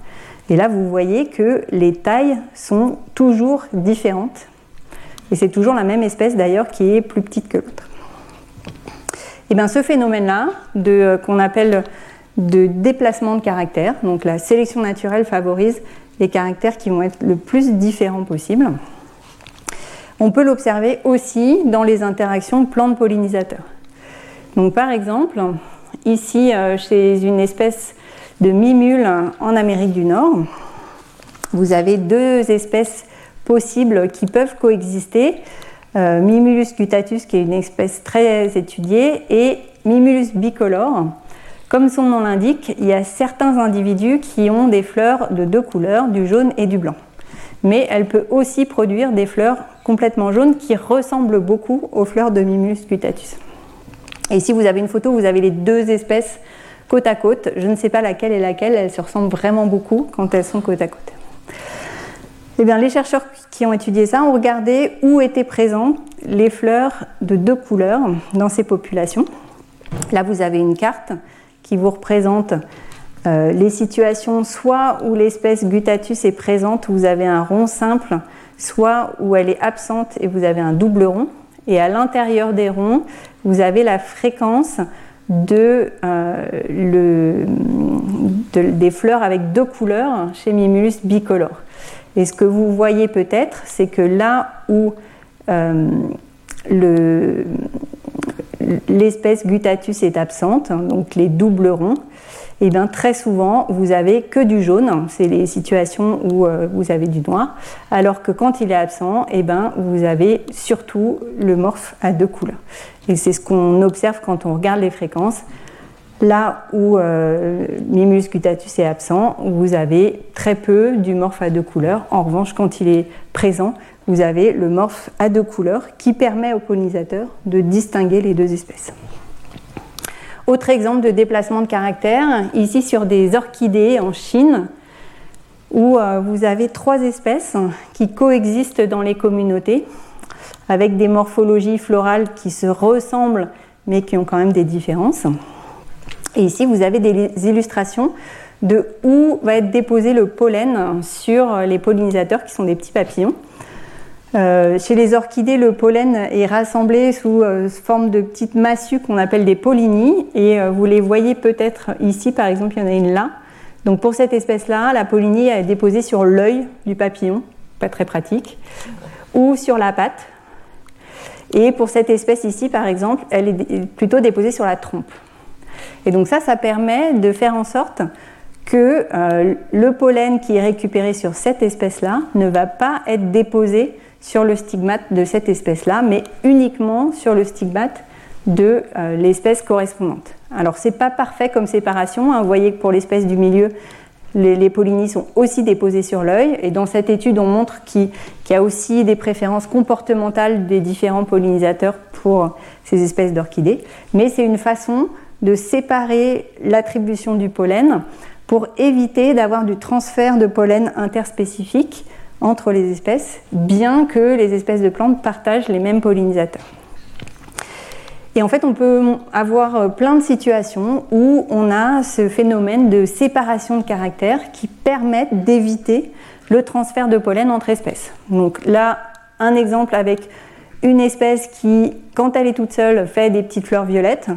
Et là, vous voyez que les tailles sont toujours différentes. Et c'est toujours la même espèce d'ailleurs qui est plus petite que l'autre. Et bien ce phénomène-là, euh, qu'on appelle de déplacement de caractère, donc la sélection naturelle favorise les caractères qui vont être le plus différents possible. On peut l'observer aussi dans les interactions plantes-pollinisateurs. Donc par exemple, ici euh, chez une espèce de mimule en Amérique du Nord, vous avez deux espèces possibles qui peuvent coexister. Euh, Mimulus gutatus, qui est une espèce très étudiée, et Mimulus bicolore, comme son nom l'indique, il y a certains individus qui ont des fleurs de deux couleurs, du jaune et du blanc. Mais elle peut aussi produire des fleurs complètement jaunes qui ressemblent beaucoup aux fleurs de Mimulus gutatus. Et si vous avez une photo, vous avez les deux espèces côte à côte. Je ne sais pas laquelle est laquelle, elles se ressemblent vraiment beaucoup quand elles sont côte à côte. Eh bien, les chercheurs qui ont étudié ça ont regardé où étaient présentes les fleurs de deux couleurs dans ces populations. Là, vous avez une carte qui vous représente euh, les situations soit où l'espèce Gutatus est présente, où vous avez un rond simple soit où elle est absente et vous avez un double rond, et à l'intérieur des ronds, vous avez la fréquence de, euh, des fleurs avec deux couleurs chez Mimulus bicolore. Et ce que vous voyez peut-être, c'est que là où euh, l'espèce Gutatus est absente, hein, donc les doubles ronds, et eh bien très souvent vous avez que du jaune, c'est les situations où euh, vous avez du noir, alors que quand il est absent, et eh ben vous avez surtout le morphe à deux couleurs. Et c'est ce qu'on observe quand on regarde les fréquences. Là où euh, Mimus gutatus est absent, vous avez très peu du morphe à deux couleurs. En revanche, quand il est présent, vous avez le morphe à deux couleurs qui permet aux pollinisateurs de distinguer les deux espèces. Autre exemple de déplacement de caractère, ici sur des orchidées en Chine, où euh, vous avez trois espèces qui coexistent dans les communautés, avec des morphologies florales qui se ressemblent, mais qui ont quand même des différences. Et ici, vous avez des illustrations de où va être déposé le pollen sur les pollinisateurs qui sont des petits papillons. Euh, chez les orchidées, le pollen est rassemblé sous euh, forme de petites massues qu'on appelle des pollinies. Et euh, vous les voyez peut-être ici, par exemple, il y en a une là. Donc pour cette espèce-là, la pollinie est déposée sur l'œil du papillon, pas très pratique, ou sur la patte. Et pour cette espèce ici, par exemple, elle est plutôt déposée sur la trompe. Et donc ça, ça permet de faire en sorte que le pollen qui est récupéré sur cette espèce-là ne va pas être déposé sur le stigmate de cette espèce-là, mais uniquement sur le stigmate de euh, l'espèce correspondante. Alors c'est pas parfait comme séparation, hein. vous voyez que pour l'espèce du milieu, les, les, pollinies sont aussi déposées sur l'œil, et dans cette étude on montre qu'il y a aussi des préférences comportementales des différents pollinisateurs pour ces espèces d'orchidées, mais c'est une façon de séparer l'attribution du pollen pour éviter d'avoir du transfert de pollen interspécifique entre les espèces, bien que les espèces de plantes partagent les mêmes pollinisateurs. Et en fait, on peut avoir plein de situations où on a ce phénomène de séparation de caractères qui permettent d'éviter le transfert de pollen entre espèces. Donc là, un exemple avec une espèce qui, quand elle est toute seule, fait des petites fleurs violettes.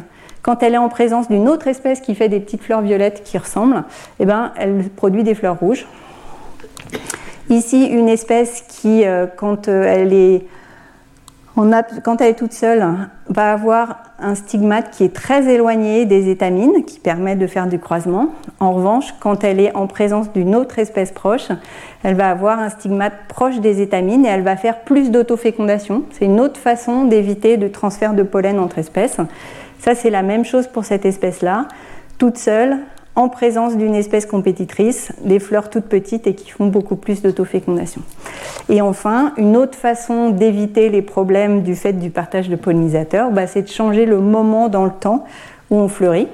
Quand elle est en présence d'une autre espèce qui fait des petites fleurs violettes qui ressemblent, eh ben, elle produit des fleurs rouges. Ici, une espèce qui, euh, quand euh, elle est quand elle est toute seule, va avoir un stigmate qui est très éloigné des étamines, qui permet de faire du croisement. En revanche, quand elle est en présence d'une autre espèce proche, elle va avoir un stigmate proche des étamines et elle va faire plus d'autofécondation. C'est une autre façon d'éviter de transfert de pollen entre espèces. Ça, c'est la même chose pour cette espèce-là, toute seule, en présence d'une espèce compétitrice, des fleurs toutes petites et qui font beaucoup plus d'autofécondation. Et enfin, une autre façon d'éviter les problèmes du fait du partage de pollinisateurs, bah, c'est de changer le moment dans le temps où on fleurit.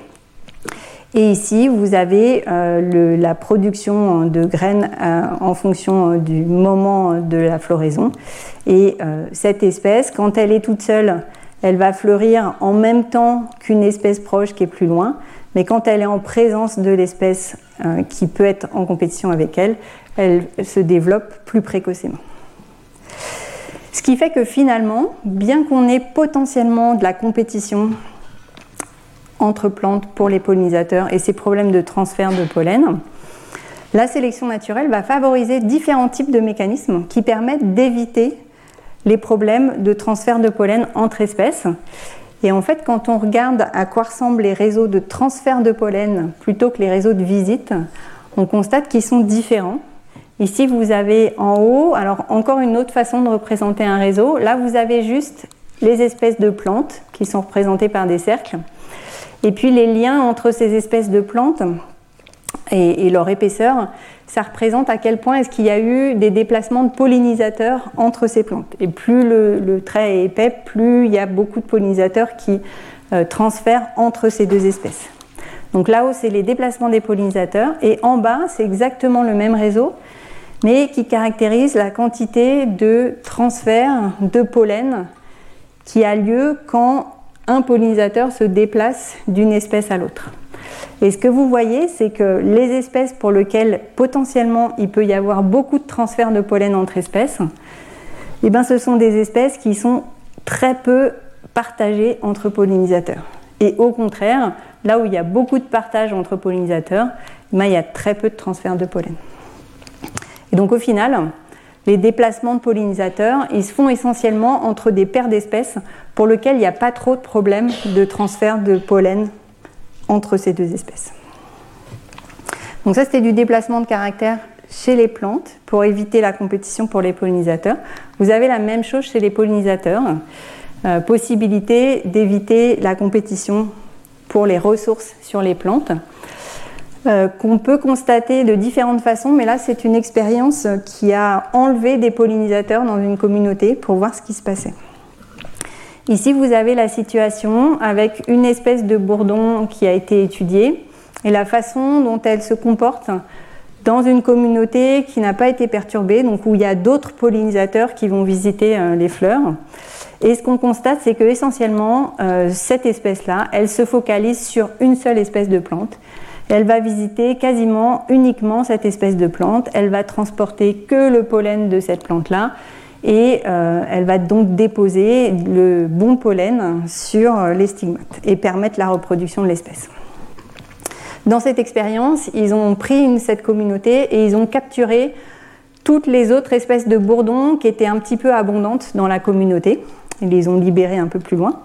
Et ici, vous avez euh, la production de graines euh, en fonction euh, du moment de la floraison. Et cette espèce, quand elle est toute seule, elle va fleurir en même temps qu'une espèce proche qui est plus loin, mais quand elle est en présence de l'espèce euh, qui peut être en compétition avec elle, elle se développe plus précocement. Ce qui fait que finalement, bien qu'on ait potentiellement de la compétition entre plantes pour les pollinisateurs et ces problèmes de transfert de pollen, la sélection naturelle va favoriser différents types de mécanismes qui permettent d'éviter les problèmes de transfert de pollen entre espèces. Et en fait, quand on regarde à quoi ressemblent les réseaux de transfert de pollen plutôt que les réseaux de visite, on constate qu'ils sont différents. Ici, vous avez en haut, alors encore une autre façon de représenter un réseau. Là, vous avez juste les espèces de plantes qui sont représentées par des cercles. Et puis les liens entre ces espèces de plantes et, et leur épaisseur ça représente à quel point est-ce qu'il y a eu des déplacements de pollinisateurs entre ces plantes. Et plus le, trait est épais, plus il y a beaucoup de pollinisateurs qui euh, transfèrent entre ces deux espèces. Donc là-haut, c'est les déplacements des pollinisateurs, et en bas, c'est exactement le même réseau, mais qui caractérise la quantité de transfert de pollen qui a lieu quand un pollinisateur se déplace d'une espèce à l'autre. Et ce que vous voyez, c'est que les espèces pour lesquelles potentiellement il peut y avoir beaucoup de transferts de pollen entre espèces, eh ben, ce sont des espèces qui sont très peu partagées entre pollinisateurs. Et au contraire, là où il y a beaucoup de partage entre pollinisateurs, eh ben, il y a très peu de transferts de pollen. Et donc au final, les déplacements de pollinisateurs, ils se font essentiellement entre des paires d'espèces pour lesquelles il n'y a pas trop de problèmes de transfert de pollen entre ces deux espèces. Donc ça, c'était du déplacement de caractère chez les plantes pour éviter la compétition pour les pollinisateurs. Vous avez la même chose chez les pollinisateurs. Euh, possibilité d'éviter la compétition pour les ressources sur les plantes. Euh, qu'on peut constater de différentes façons, mais là c'est une expérience qui a enlevé des pollinisateurs dans une communauté pour voir ce qui se passait. Ici vous avez la situation avec une espèce de bourdon qui a été étudiée et la façon dont elle se comporte dans une communauté qui n'a pas été perturbée, donc où il y a d'autres pollinisateurs qui vont visiter euh, les fleurs. Et ce qu'on constate, c'est que essentiellement, euh, cette espèce-là, elle se focalise sur une seule espèce de plante elle va visiter quasiment uniquement cette espèce de plante. Elle va transporter que le pollen de cette plante-là et euh, elle va donc déposer le bon pollen sur les stigmates et permettre la reproduction de l'espèce. Dans cette expérience, ils ont pris cette communauté et ils ont capturé toutes les autres espèces de bourdons qui étaient un petit peu abondantes dans la communauté. Ils les ont libérées un peu plus loin.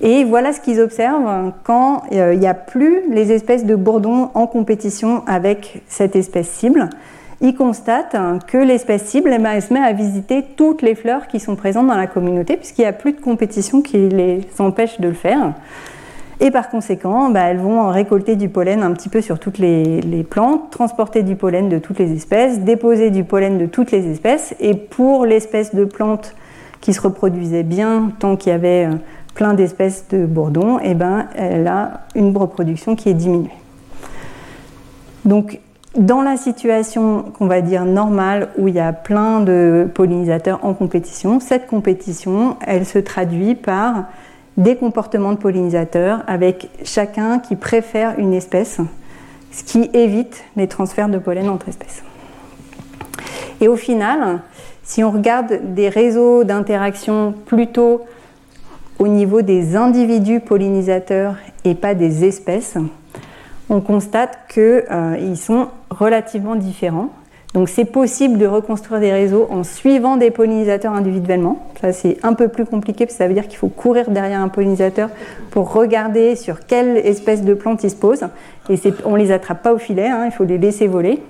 Et voilà ce qu'ils observent quand euh, il n'y a plus les espèces de bourdons en compétition avec cette espèce cible. Ils constatent que l'espèce cible eh ben, elle se met à visiter toutes les fleurs qui sont présentes dans la communauté puisqu'il n'y a plus de compétition qui les empêche de le faire. Et par conséquent, bah, elles vont récolter du pollen un petit peu sur toutes les, les, plantes, transporter du pollen de toutes les espèces, déposer du pollen de toutes les espèces. Et pour l'espèce de plante qui se reproduisait bien tant qu'il y avait euh, plein d'espèces de bourdons, et eh ben, elle a une reproduction qui est diminuée. Donc, dans la situation qu'on va dire normale où il y a plein de pollinisateurs en compétition, cette compétition, elle se traduit par des comportements de pollinisateurs avec chacun qui préfère une espèce, ce qui évite les transferts de pollen entre espèces. Et au final, si on regarde des réseaux d'interaction plutôt au niveau des individus pollinisateurs et pas des espèces, on constate qu'ils euh, sont relativement différents. Donc c'est possible de reconstruire des réseaux en suivant des pollinisateurs individuellement. Ça c'est un peu plus compliqué parce que ça veut dire qu'il faut courir derrière un pollinisateur pour regarder sur quelle espèce de plante il se pose. Et on ne les attrape pas au filet, hein, il faut les laisser voler.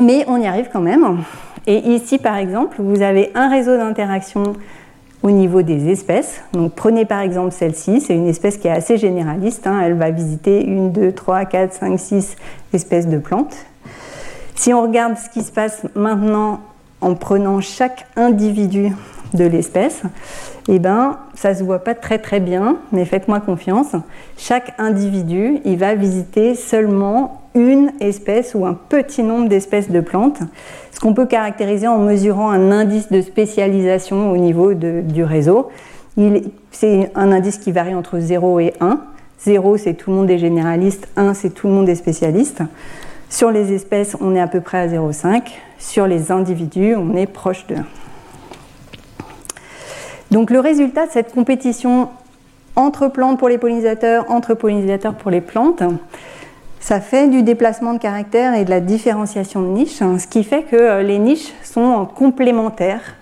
Mais on y arrive quand même. Et ici par exemple, vous avez un réseau d'interaction au niveau des espèces. Donc prenez par exemple celle-ci, c'est une espèce qui est assez généraliste, hein. elle va visiter une, deux, trois, quatre, cinq, six espèces de plantes. Si on regarde ce qui se passe maintenant en prenant chaque individu de l'espèce, eh ben, ça se voit pas très très bien, mais faites-moi confiance. Chaque individu, il va visiter seulement une espèce ou un petit nombre d'espèces de plantes, ce qu'on peut caractériser en mesurant un indice de spécialisation au niveau du réseau. C'est un indice qui varie entre 0 et 1. 0, c'est tout le monde est généraliste, 1, c'est tout le monde est spécialiste. Sur les espèces, on est à peu près à 0,5. Sur les individus, on est proche de 1. Donc le résultat de cette compétition entre plantes pour les pollinisateurs, entre pollinisateurs pour les plantes, ça fait du déplacement de caractère et de la différenciation de niches, hein, ce qui fait que euh, les niches sont complémentaires.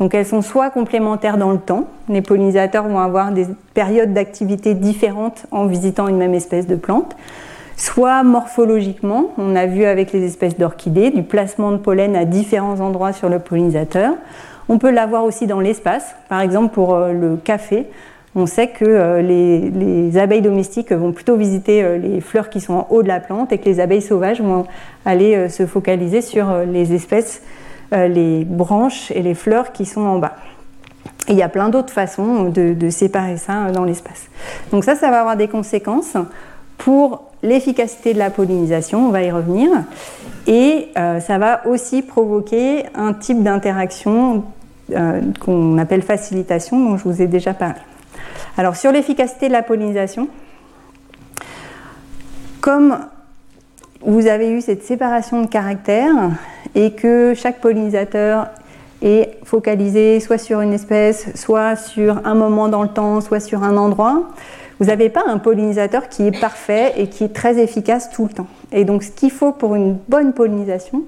Donc elles sont soit complémentaires dans le temps, les pollinisateurs vont avoir des périodes d'activité différentes en visitant une même espèce de plante, soit morphologiquement, on a vu avec les espèces d'orchidées du placement de pollen à différents endroits sur le pollinisateur. On peut l'avoir aussi dans l'espace, par exemple pour euh, le café, on sait que euh, les, abeilles domestiques vont plutôt visiter euh, les fleurs qui sont en haut de la plante et que les abeilles sauvages vont aller euh, se focaliser sur les espèces, les branches et les fleurs qui sont en bas. Il y a plein d'autres façons de, séparer ça dans l'espace. Donc ça, ça va avoir des conséquences pour l'efficacité de la pollinisation, on va y revenir, et ça va aussi provoquer un type d'interaction qu'on appelle facilitation, dont je vous ai déjà parlé. Alors sur l'efficacité de la pollinisation, comme vous avez eu cette séparation de caractères et que chaque pollinisateur est focalisé soit sur une espèce, soit sur un moment dans le temps, soit sur un endroit, vous n'avez pas un pollinisateur qui est parfait et qui est très efficace tout le temps. Et donc ce qu'il faut pour une bonne pollinisation,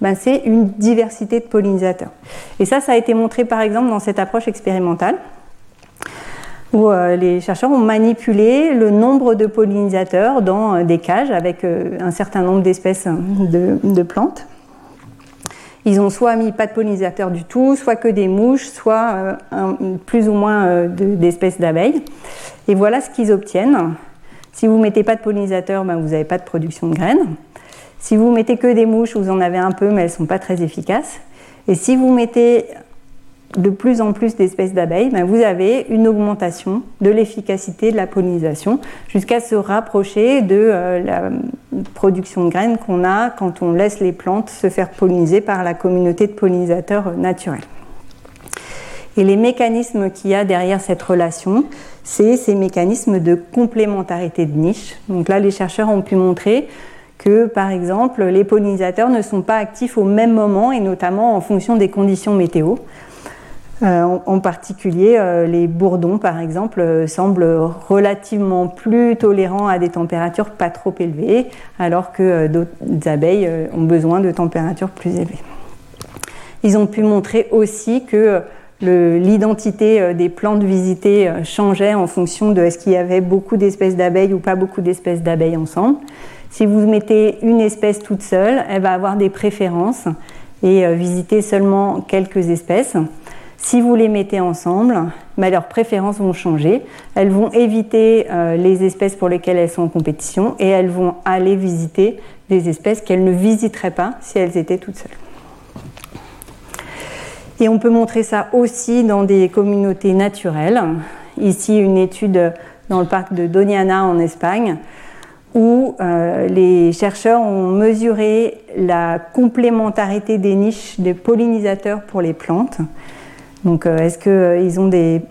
ben, c'est une diversité de pollinisateurs. Et ça, ça a été montré par exemple dans cette approche expérimentale où euh, les chercheurs ont manipulé le nombre de pollinisateurs dans euh, des cages avec euh, un certain nombre d'espèces de, plantes. Ils ont soit mis pas de pollinisateurs du tout, soit que des mouches, soit plus ou moins d'espèces d'abeilles. Et voilà ce qu'ils obtiennent. Si vous mettez pas de pollinisateurs, ben, vous n'avez pas de production de graines. Si vous mettez que des mouches, vous en avez un peu, mais elles ne sont pas très efficaces. Et si vous mettez de plus en plus d'espèces d'abeilles, ben, vous avez une augmentation de l'efficacité de la pollinisation jusqu'à se rapprocher de euh, la production de graines qu'on a quand on laisse les plantes se faire polliniser par la communauté de pollinisateurs naturels. Et les mécanismes qu'il y a derrière cette relation, c'est ces mécanismes de complémentarité de niche. Donc là, les chercheurs ont pu montrer que, par exemple, les pollinisateurs ne sont pas actifs au même moment et notamment en fonction des conditions météo. Euh, en, particulier, euh, les bourdons, par exemple, euh, semblent relativement plus tolérants à des températures pas trop élevées, alors que d'autres abeilles ont besoin de températures plus élevées. Ils ont pu montrer aussi que l'identité des plantes visitées changeait en fonction de est-ce qu'il y avait beaucoup d'espèces d'abeilles ou pas beaucoup d'espèces d'abeilles ensemble. Si vous mettez une espèce toute seule, elle va avoir des préférences et visiter seulement quelques espèces. Si vous les mettez ensemble, bah, leurs préférences vont changer. Elles vont éviter euh, les espèces pour lesquelles elles sont en compétition et elles vont aller visiter des espèces qu'elles ne visiteraient pas si elles étaient toutes seules. Et on peut montrer ça aussi dans des communautés naturelles. Ici, une étude dans le parc de Doniana en Espagne, où euh, les chercheurs ont mesuré la complémentarité des niches de pollinisateurs pour les plantes. Donc, euh, est-ce que euh, ont des,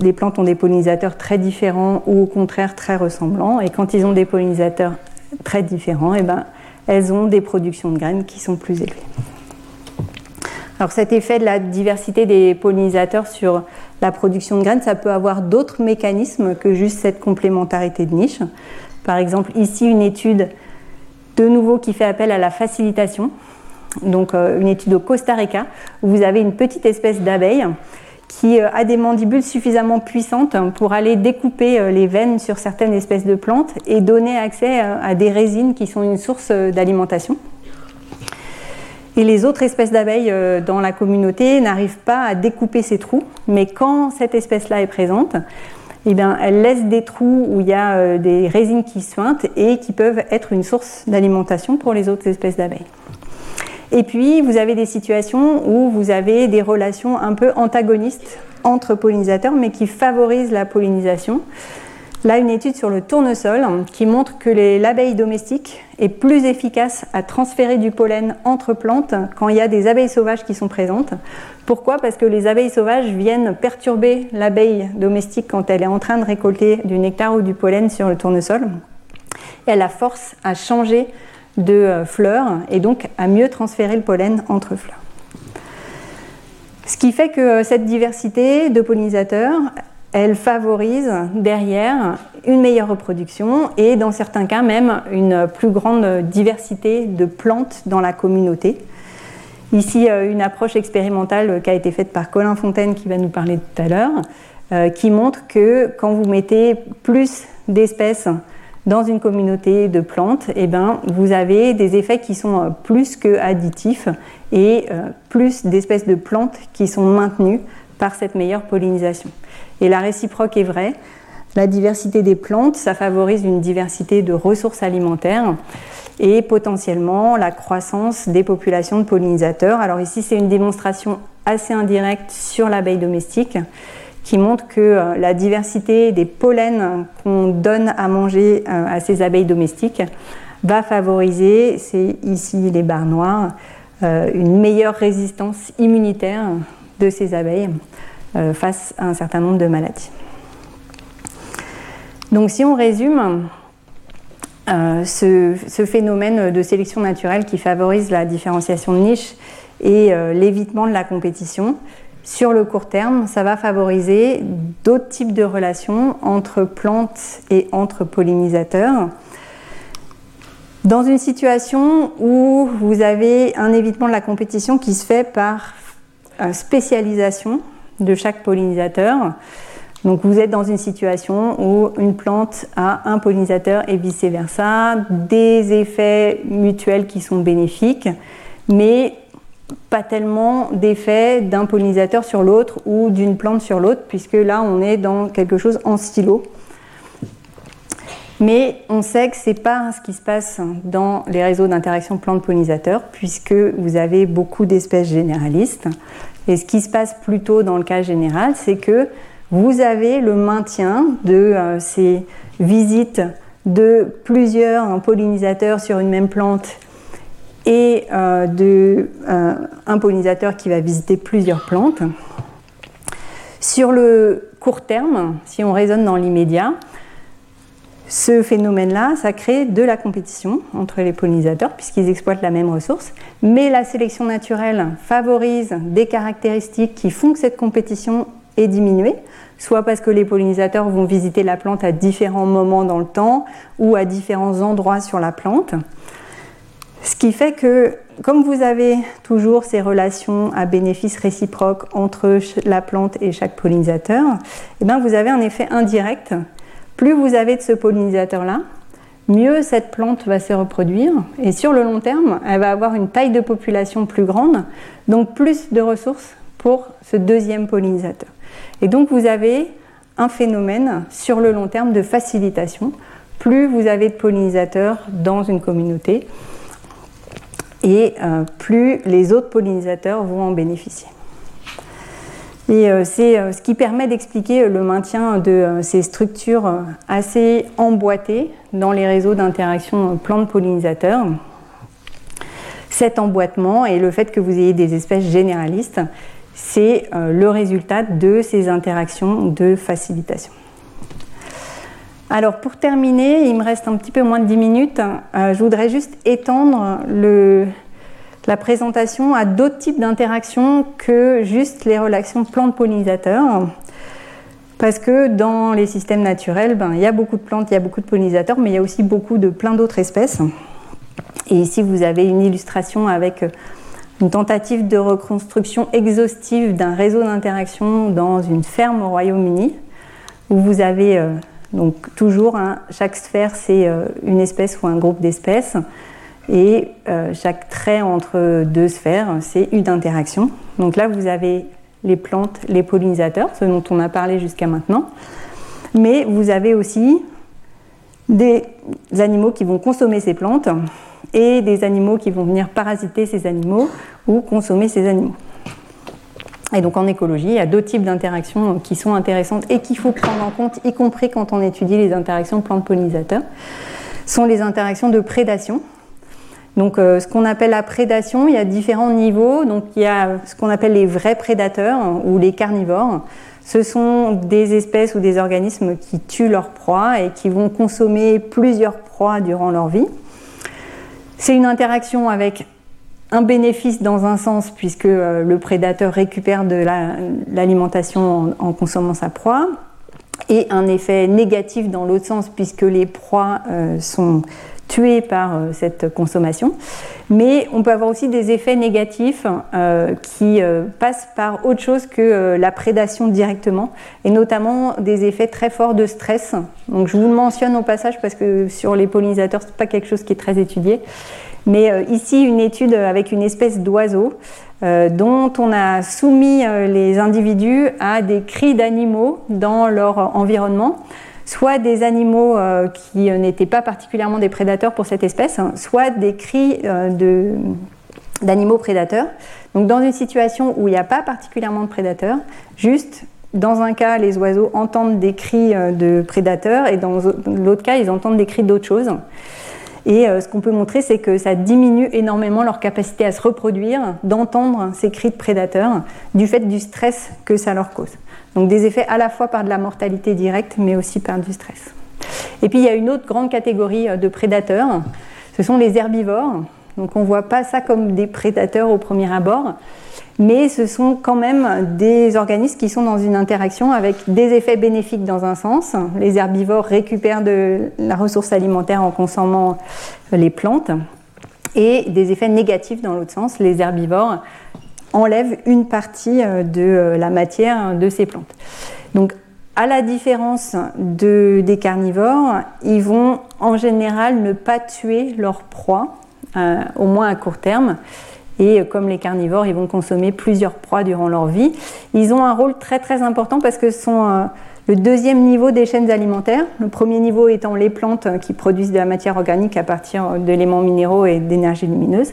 les plantes ont des pollinisateurs très différents ou au contraire très ressemblants? Et quand ils ont des pollinisateurs très différents, eh ben, elles ont des productions de graines qui sont plus élevées. Alors, cet effet de la diversité des pollinisateurs sur la production de graines, ça peut avoir d'autres mécanismes que juste cette complémentarité de niche. Par exemple, ici, une étude de nouveau qui fait appel à la facilitation donc euh, une étude au Costa Rica, où vous avez une petite espèce d'abeille qui euh, a des mandibules suffisamment puissantes pour aller découper euh, les veines sur certaines espèces de plantes et donner accès à des résines qui sont une source d'alimentation. Et les autres espèces d'abeilles dans la communauté n'arrivent pas à découper ces trous, mais quand cette espèce-là est présente, eh bien, elle laisse des trous où il y a des résines qui suintent et qui peuvent être une source d'alimentation pour les autres espèces d'abeilles. Et puis, vous avez des situations où vous avez des relations un peu antagonistes entre pollinisateurs, mais qui favorisent la pollinisation. Là, une étude sur le tournesol qui montre que l'abeille domestique est plus efficace à transférer du pollen entre plantes quand il y a des abeilles sauvages qui sont présentes. Pourquoi? Parce que les abeilles sauvages viennent perturber l'abeille domestique quand elle est en train de récolter du nectar ou du pollen sur le tournesol. Et elle la force à changer de euh, fleurs et donc à mieux transférer le pollen entre fleurs. Ce qui fait que euh, cette diversité de pollinisateurs, elle favorise derrière une meilleure reproduction et dans certains cas même une plus grande diversité de plantes dans la communauté. Ici, euh, une approche expérimentale qui a été faite par Colin Fontaine qui va nous parler tout à l'heure, qui montre que quand vous mettez plus d'espèces dans une communauté de plantes, eh ben, vous avez des effets qui sont euh, plus que additifs et euh, plus d'espèces de plantes qui sont maintenues par cette meilleure pollinisation. Et la réciproque est vraie. La diversité des plantes, ça favorise une diversité de ressources alimentaires et potentiellement la croissance des populations de pollinisateurs. Alors ici, c'est une démonstration assez indirecte sur l'abeille domestique qui montre que euh, la diversité des pollens qu'on donne à manger euh, à ces abeilles domestiques va favoriser, c'est ici les barres noires, euh, une meilleure résistance immunitaire de ces abeilles face à un certain nombre de maladies. Donc si on résume, ce, phénomène de sélection naturelle qui favorise la différenciation de niche et l'évitement de la compétition, sur le court terme, ça va favoriser d'autres types de relations entre plantes et entre pollinisateurs. Dans une situation où vous avez un évitement de la compétition qui se fait par euh, spécialisation de chaque pollinisateur, donc vous êtes dans une situation où une plante a un pollinisateur et vice-versa, des effets mutuels qui sont bénéfiques, mais pas tellement d'effet d'un pollinisateur sur l'autre ou d'une plante sur l'autre, puisque là on est dans quelque chose en stylo. Mais on sait que ce n'est pas ce qui se passe dans les réseaux d'interaction plante-pollinisateur, puisque vous avez beaucoup d'espèces généralistes. Et ce qui se passe plutôt dans le cas général, c'est que vous avez le maintien de euh, ces visites de plusieurs pollinisateurs sur une même plante et euh, de euh, un pollinisateur qui va visiter plusieurs plantes. Sur le court terme, si on raisonne dans l'immédiat, ce phénomène-là, ça crée de la compétition entre les pollinisateurs puisqu'ils exploitent la même ressource, mais la sélection naturelle favorise des caractéristiques qui font que cette compétition est diminuée, soit parce que les pollinisateurs vont visiter la plante à différents moments dans le temps ou à différents endroits sur la plante. Ce qui fait que, comme vous avez toujours ces relations à bénéfice réciproque entre la plante et chaque pollinisateur, eh bien vous avez un effet indirect. Plus vous avez de ce pollinisateur-là, mieux cette plante va se reproduire. Et sur le long terme, elle va avoir une taille de population plus grande, donc plus de ressources pour ce deuxième pollinisateur. Et donc vous avez un phénomène sur le long terme de facilitation. Plus vous avez de pollinisateurs dans une communauté, et euh, plus les autres pollinisateurs vont en bénéficier. Et euh, c'est euh, ce qui permet d'expliquer le maintien de ces structures assez emboîtées dans les réseaux d'interaction plantes-pollinisateurs. Cet emboîtement et le fait que vous ayez des espèces généralistes, c'est le résultat de ces interactions de facilitation. Alors pour terminer, il me reste un petit peu moins de 10 minutes. Euh, je voudrais juste étendre la présentation à d'autres types d'interactions que juste les relations plantes-pollinisateurs. Parce que dans les systèmes naturels, ben, il y a beaucoup de plantes, il y a beaucoup de pollinisateurs, mais il y a aussi beaucoup de plein d'autres espèces. Et ici, vous avez une illustration avec une tentative de reconstruction exhaustive d'un réseau d'interaction dans une ferme au Royaume-Uni, où vous avez euh, donc toujours, hein, chaque sphère, c'est euh, une espèce ou un groupe d'espèces. Et euh, chaque trait entre deux sphères, c'est une interaction. Donc là, vous avez les plantes, les pollinisateurs, ce dont on a parlé jusqu'à maintenant. Mais vous avez aussi des animaux qui vont consommer ces plantes et des animaux qui vont venir parasiter ces animaux ou consommer ces animaux. Et donc en écologie, il y a deux types d'interactions qui sont intéressantes et qu'il faut prendre en compte, y compris quand on étudie les interactions plantes-pollinisateurs, sont les interactions de prédation. Donc euh, ce qu'on appelle la prédation, il y a différents niveaux. Donc il y a ce qu'on appelle les vrais prédateurs ou les carnivores. Ce sont des espèces ou des organismes qui tuent leurs proies et qui vont consommer plusieurs proies durant leur vie. C'est une interaction avec un bénéfice dans un sens puisque euh, le prédateur récupère de l'alimentation en, consommant sa proie et un effet négatif dans l'autre sens puisque les proies euh, sont tuées par euh, cette consommation. Mais on peut avoir aussi des effets négatifs qui passent par autre chose que la prédation directement et notamment des effets très forts de stress. Donc je vous le mentionne au passage parce que sur les pollinisateurs, c'est pas quelque chose qui est très étudié. Mais euh, ici, une étude avec une espèce d'oiseau euh, dont on a soumis euh, les individus à des cris d'animaux dans leur environnement, soit des animaux qui n'étaient pas particulièrement des prédateurs pour cette espèce, hein, soit des cris d'animaux prédateurs. Donc dans une situation où il n'y a pas particulièrement de prédateurs, juste dans un cas, les oiseaux entendent des cris de prédateurs et dans l'autre cas, ils entendent des cris d'autres choses. Et euh, ce qu'on peut montrer, c'est que ça diminue énormément leur capacité à se reproduire, d'entendre ces cris de prédateurs, du fait du stress que ça leur cause. Donc des effets à la fois par de la mortalité directe, mais aussi par du stress. Et puis il y a une autre grande catégorie de prédateurs, ce sont les herbivores. Donc on ne voit pas ça comme des prédateurs au premier abord, mais ce sont quand même des organismes qui sont dans une interaction avec des effets bénéfiques dans un sens. Les herbivores récupèrent de la ressource alimentaire en consommant les plantes et des effets négatifs dans l'autre sens. Les herbivores enlèvent une partie euh, de euh, la matière de ces plantes. Donc à la différence des carnivores, ils vont en général ne pas tuer leur proie, euh, au moins à court terme. Et comme les carnivores, ils vont consommer plusieurs proies durant leur vie. Ils ont un rôle très très important parce que ce sont euh, le deuxième niveau des chaînes alimentaires. Le premier niveau étant les plantes qui produisent de la matière organique à partir d'éléments minéraux et d'énergie lumineuse.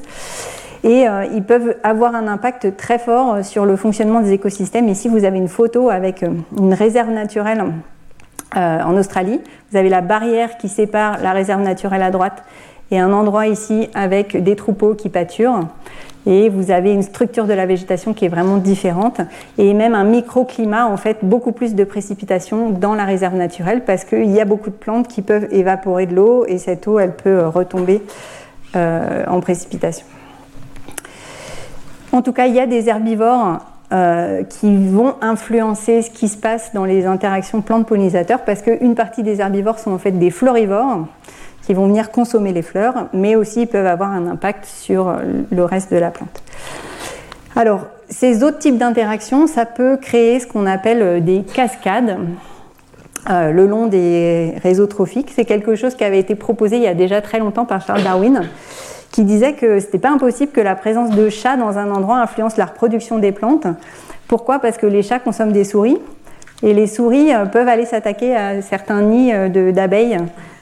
Et euh, ils peuvent avoir un impact très fort sur le fonctionnement des écosystèmes. Ici, vous avez une photo avec euh, une réserve naturelle en Australie. Vous avez la barrière qui sépare la réserve naturelle à droite et un endroit ici avec des troupeaux qui pâturent et vous avez une structure de la végétation qui est vraiment différente et même un microclimat en fait beaucoup plus de précipitations dans la réserve naturelle parce qu'il y a beaucoup de plantes qui peuvent évaporer de l'eau et cette eau elle peut retomber euh, en précipitation. En tout cas, il y a des herbivores euh, qui vont influencer ce qui se passe dans les interactions plantes-pollinisateurs parce qu'une partie des herbivores sont en fait des florivores qui vont venir consommer les fleurs, mais aussi peuvent avoir un impact sur le reste de la plante. Alors, ces autres types d'interactions, ça peut créer ce qu'on appelle euh, des cascades euh, le long des réseaux trophiques. C'est quelque chose qui avait été proposé il y a déjà très longtemps par Charles Darwin, qui disait que ce n'était pas impossible que la présence de chats dans un endroit influence la reproduction des plantes. Pourquoi? Parce que les chats consomment des souris, et les souris euh, peuvent aller s'attaquer à certains nids d'abeilles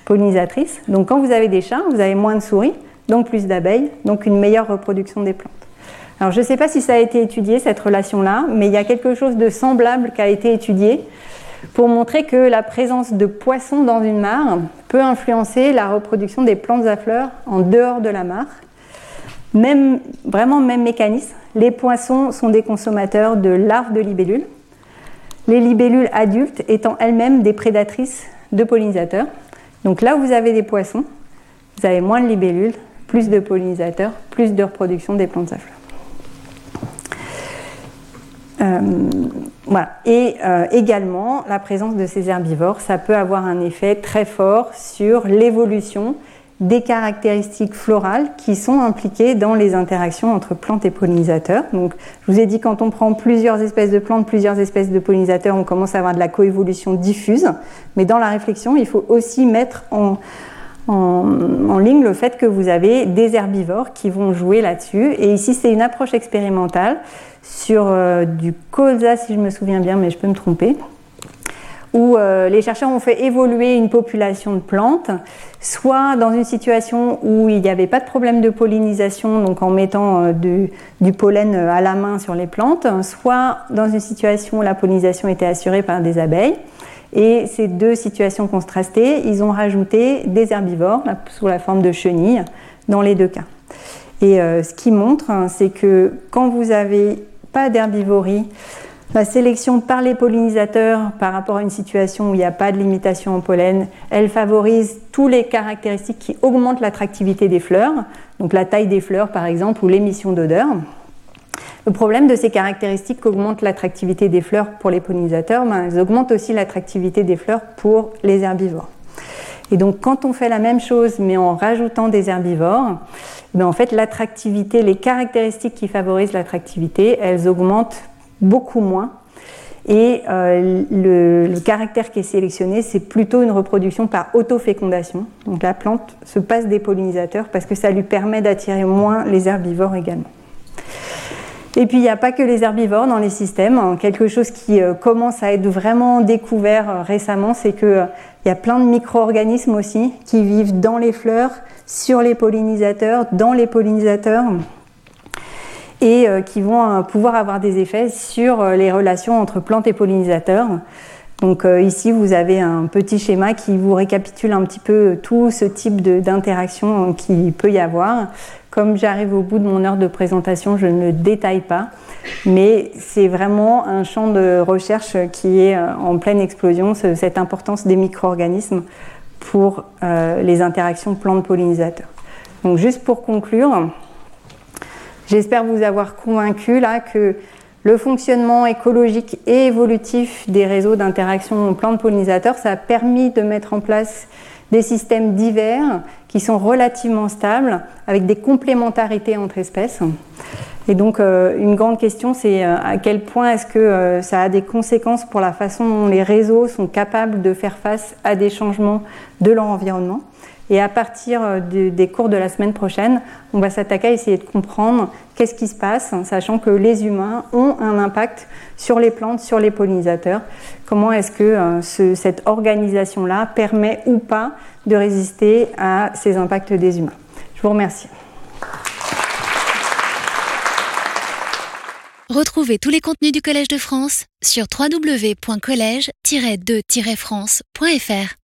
pollinisatrices. Donc quand vous avez des chats, vous avez moins de souris, donc plus d'abeilles, donc une meilleure reproduction des plantes. Alors je ne sais pas si ça a été étudié, cette relation-là, mais il y a quelque chose de semblable qui a été étudié pour montrer que la présence de poissons dans une mare peut influencer la reproduction des plantes à fleurs en dehors de la mare. Même, vraiment même mécanisme. Les poissons sont des consommateurs de larves de libellules. Les libellules adultes étant elles-mêmes des prédatrices de pollinisateurs. Donc là où vous avez des poissons, vous avez moins de libellules, plus de pollinisateurs, plus de reproduction des plantes à fleurs. Euh. Et euh, également, la présence de ces herbivores, ça peut avoir un effet très fort sur l'évolution des caractéristiques florales qui sont impliquées dans les interactions entre plantes et pollinisateurs. Donc, je vous ai dit, quand on prend plusieurs espèces de plantes, plusieurs espèces de pollinisateurs, on commence à avoir de la coévolution diffuse. Mais dans la réflexion, il faut aussi mettre en, en, ligne le fait que vous avez des herbivores qui vont jouer là-dessus. Et ici, c'est une approche expérimentale sur euh, du colza, si je me souviens bien, mais je peux me tromper où euh, les chercheurs ont fait évoluer une population de plantes, soit dans une situation où il n'y avait pas de problème de pollinisation, donc en mettant euh, du, pollen euh, à la main sur les plantes, soit dans une situation où la pollinisation était assurée par des abeilles. Et ces deux situations contrastées, ils ont rajouté des herbivores sous la forme de chenilles dans les deux cas. Et ce qui montre, hein, c'est que quand vous n'avez pas d'herbivorie, la sélection par les pollinisateurs par rapport à une situation où il n'y a pas de limitation en pollen, elle favorise tous les caractéristiques qui augmentent l'attractivité des fleurs, donc la taille des fleurs par exemple ou l'émission d'odeur. Le problème de ces caractéristiques qui augmentent l'attractivité des fleurs pour les pollinisateurs, ben, elles augmentent aussi l'attractivité des fleurs pour les herbivores. Et donc quand on fait la même chose mais en rajoutant des herbivores, ben, en fait l'attractivité, les caractéristiques qui favorisent l'attractivité, elles augmentent beaucoup moins. Et euh, le, caractère qui est sélectionné, c'est plutôt une reproduction par autofécondation. Donc la plante se passe des pollinisateurs parce que ça lui permet d'attirer moins les herbivores également. Et puis il n'y a pas que les herbivores dans les systèmes. Quelque chose qui euh, commence à être vraiment découvert euh, récemment, c'est qu'il y a plein de micro-organismes aussi qui vivent dans les fleurs, sur les pollinisateurs, dans les pollinisateurs et euh, qui vont euh, pouvoir avoir des effets sur euh, les relations entre plantes et pollinisateurs. Donc ici, vous avez un petit schéma qui vous récapitule un petit peu tout ce type d'interaction qui peut y avoir. Comme j'arrive au bout de mon heure de présentation, je ne le détaille pas, mais c'est vraiment un champ de recherche qui est en pleine explosion, cette importance des micro-organismes pour les interactions plantes-pollinisateurs. Donc juste pour conclure, j'espère vous avoir convaincu là que le fonctionnement écologique et évolutif des réseaux d'interaction plantes-pollinisateurs, ça a permis de mettre en place des systèmes divers qui sont relativement stables avec des complémentarités entre espèces. Et donc euh, une grande question, c'est euh, à quel point est-ce que euh, ça a des conséquences pour la façon dont les réseaux sont capables de faire face à des changements de leur environnement? Et à partir des cours de la semaine prochaine, on va s'attaquer à essayer de comprendre qu'est-ce qui se passe, sachant que les humains ont un impact sur les plantes, sur les pollinisateurs. Comment est-ce que cette organisation-là permet ou pas de résister à ces impacts des humains? Je vous remercie. Retrouvez tous les contenus du Collège de France sur www.colège-2-france.fr.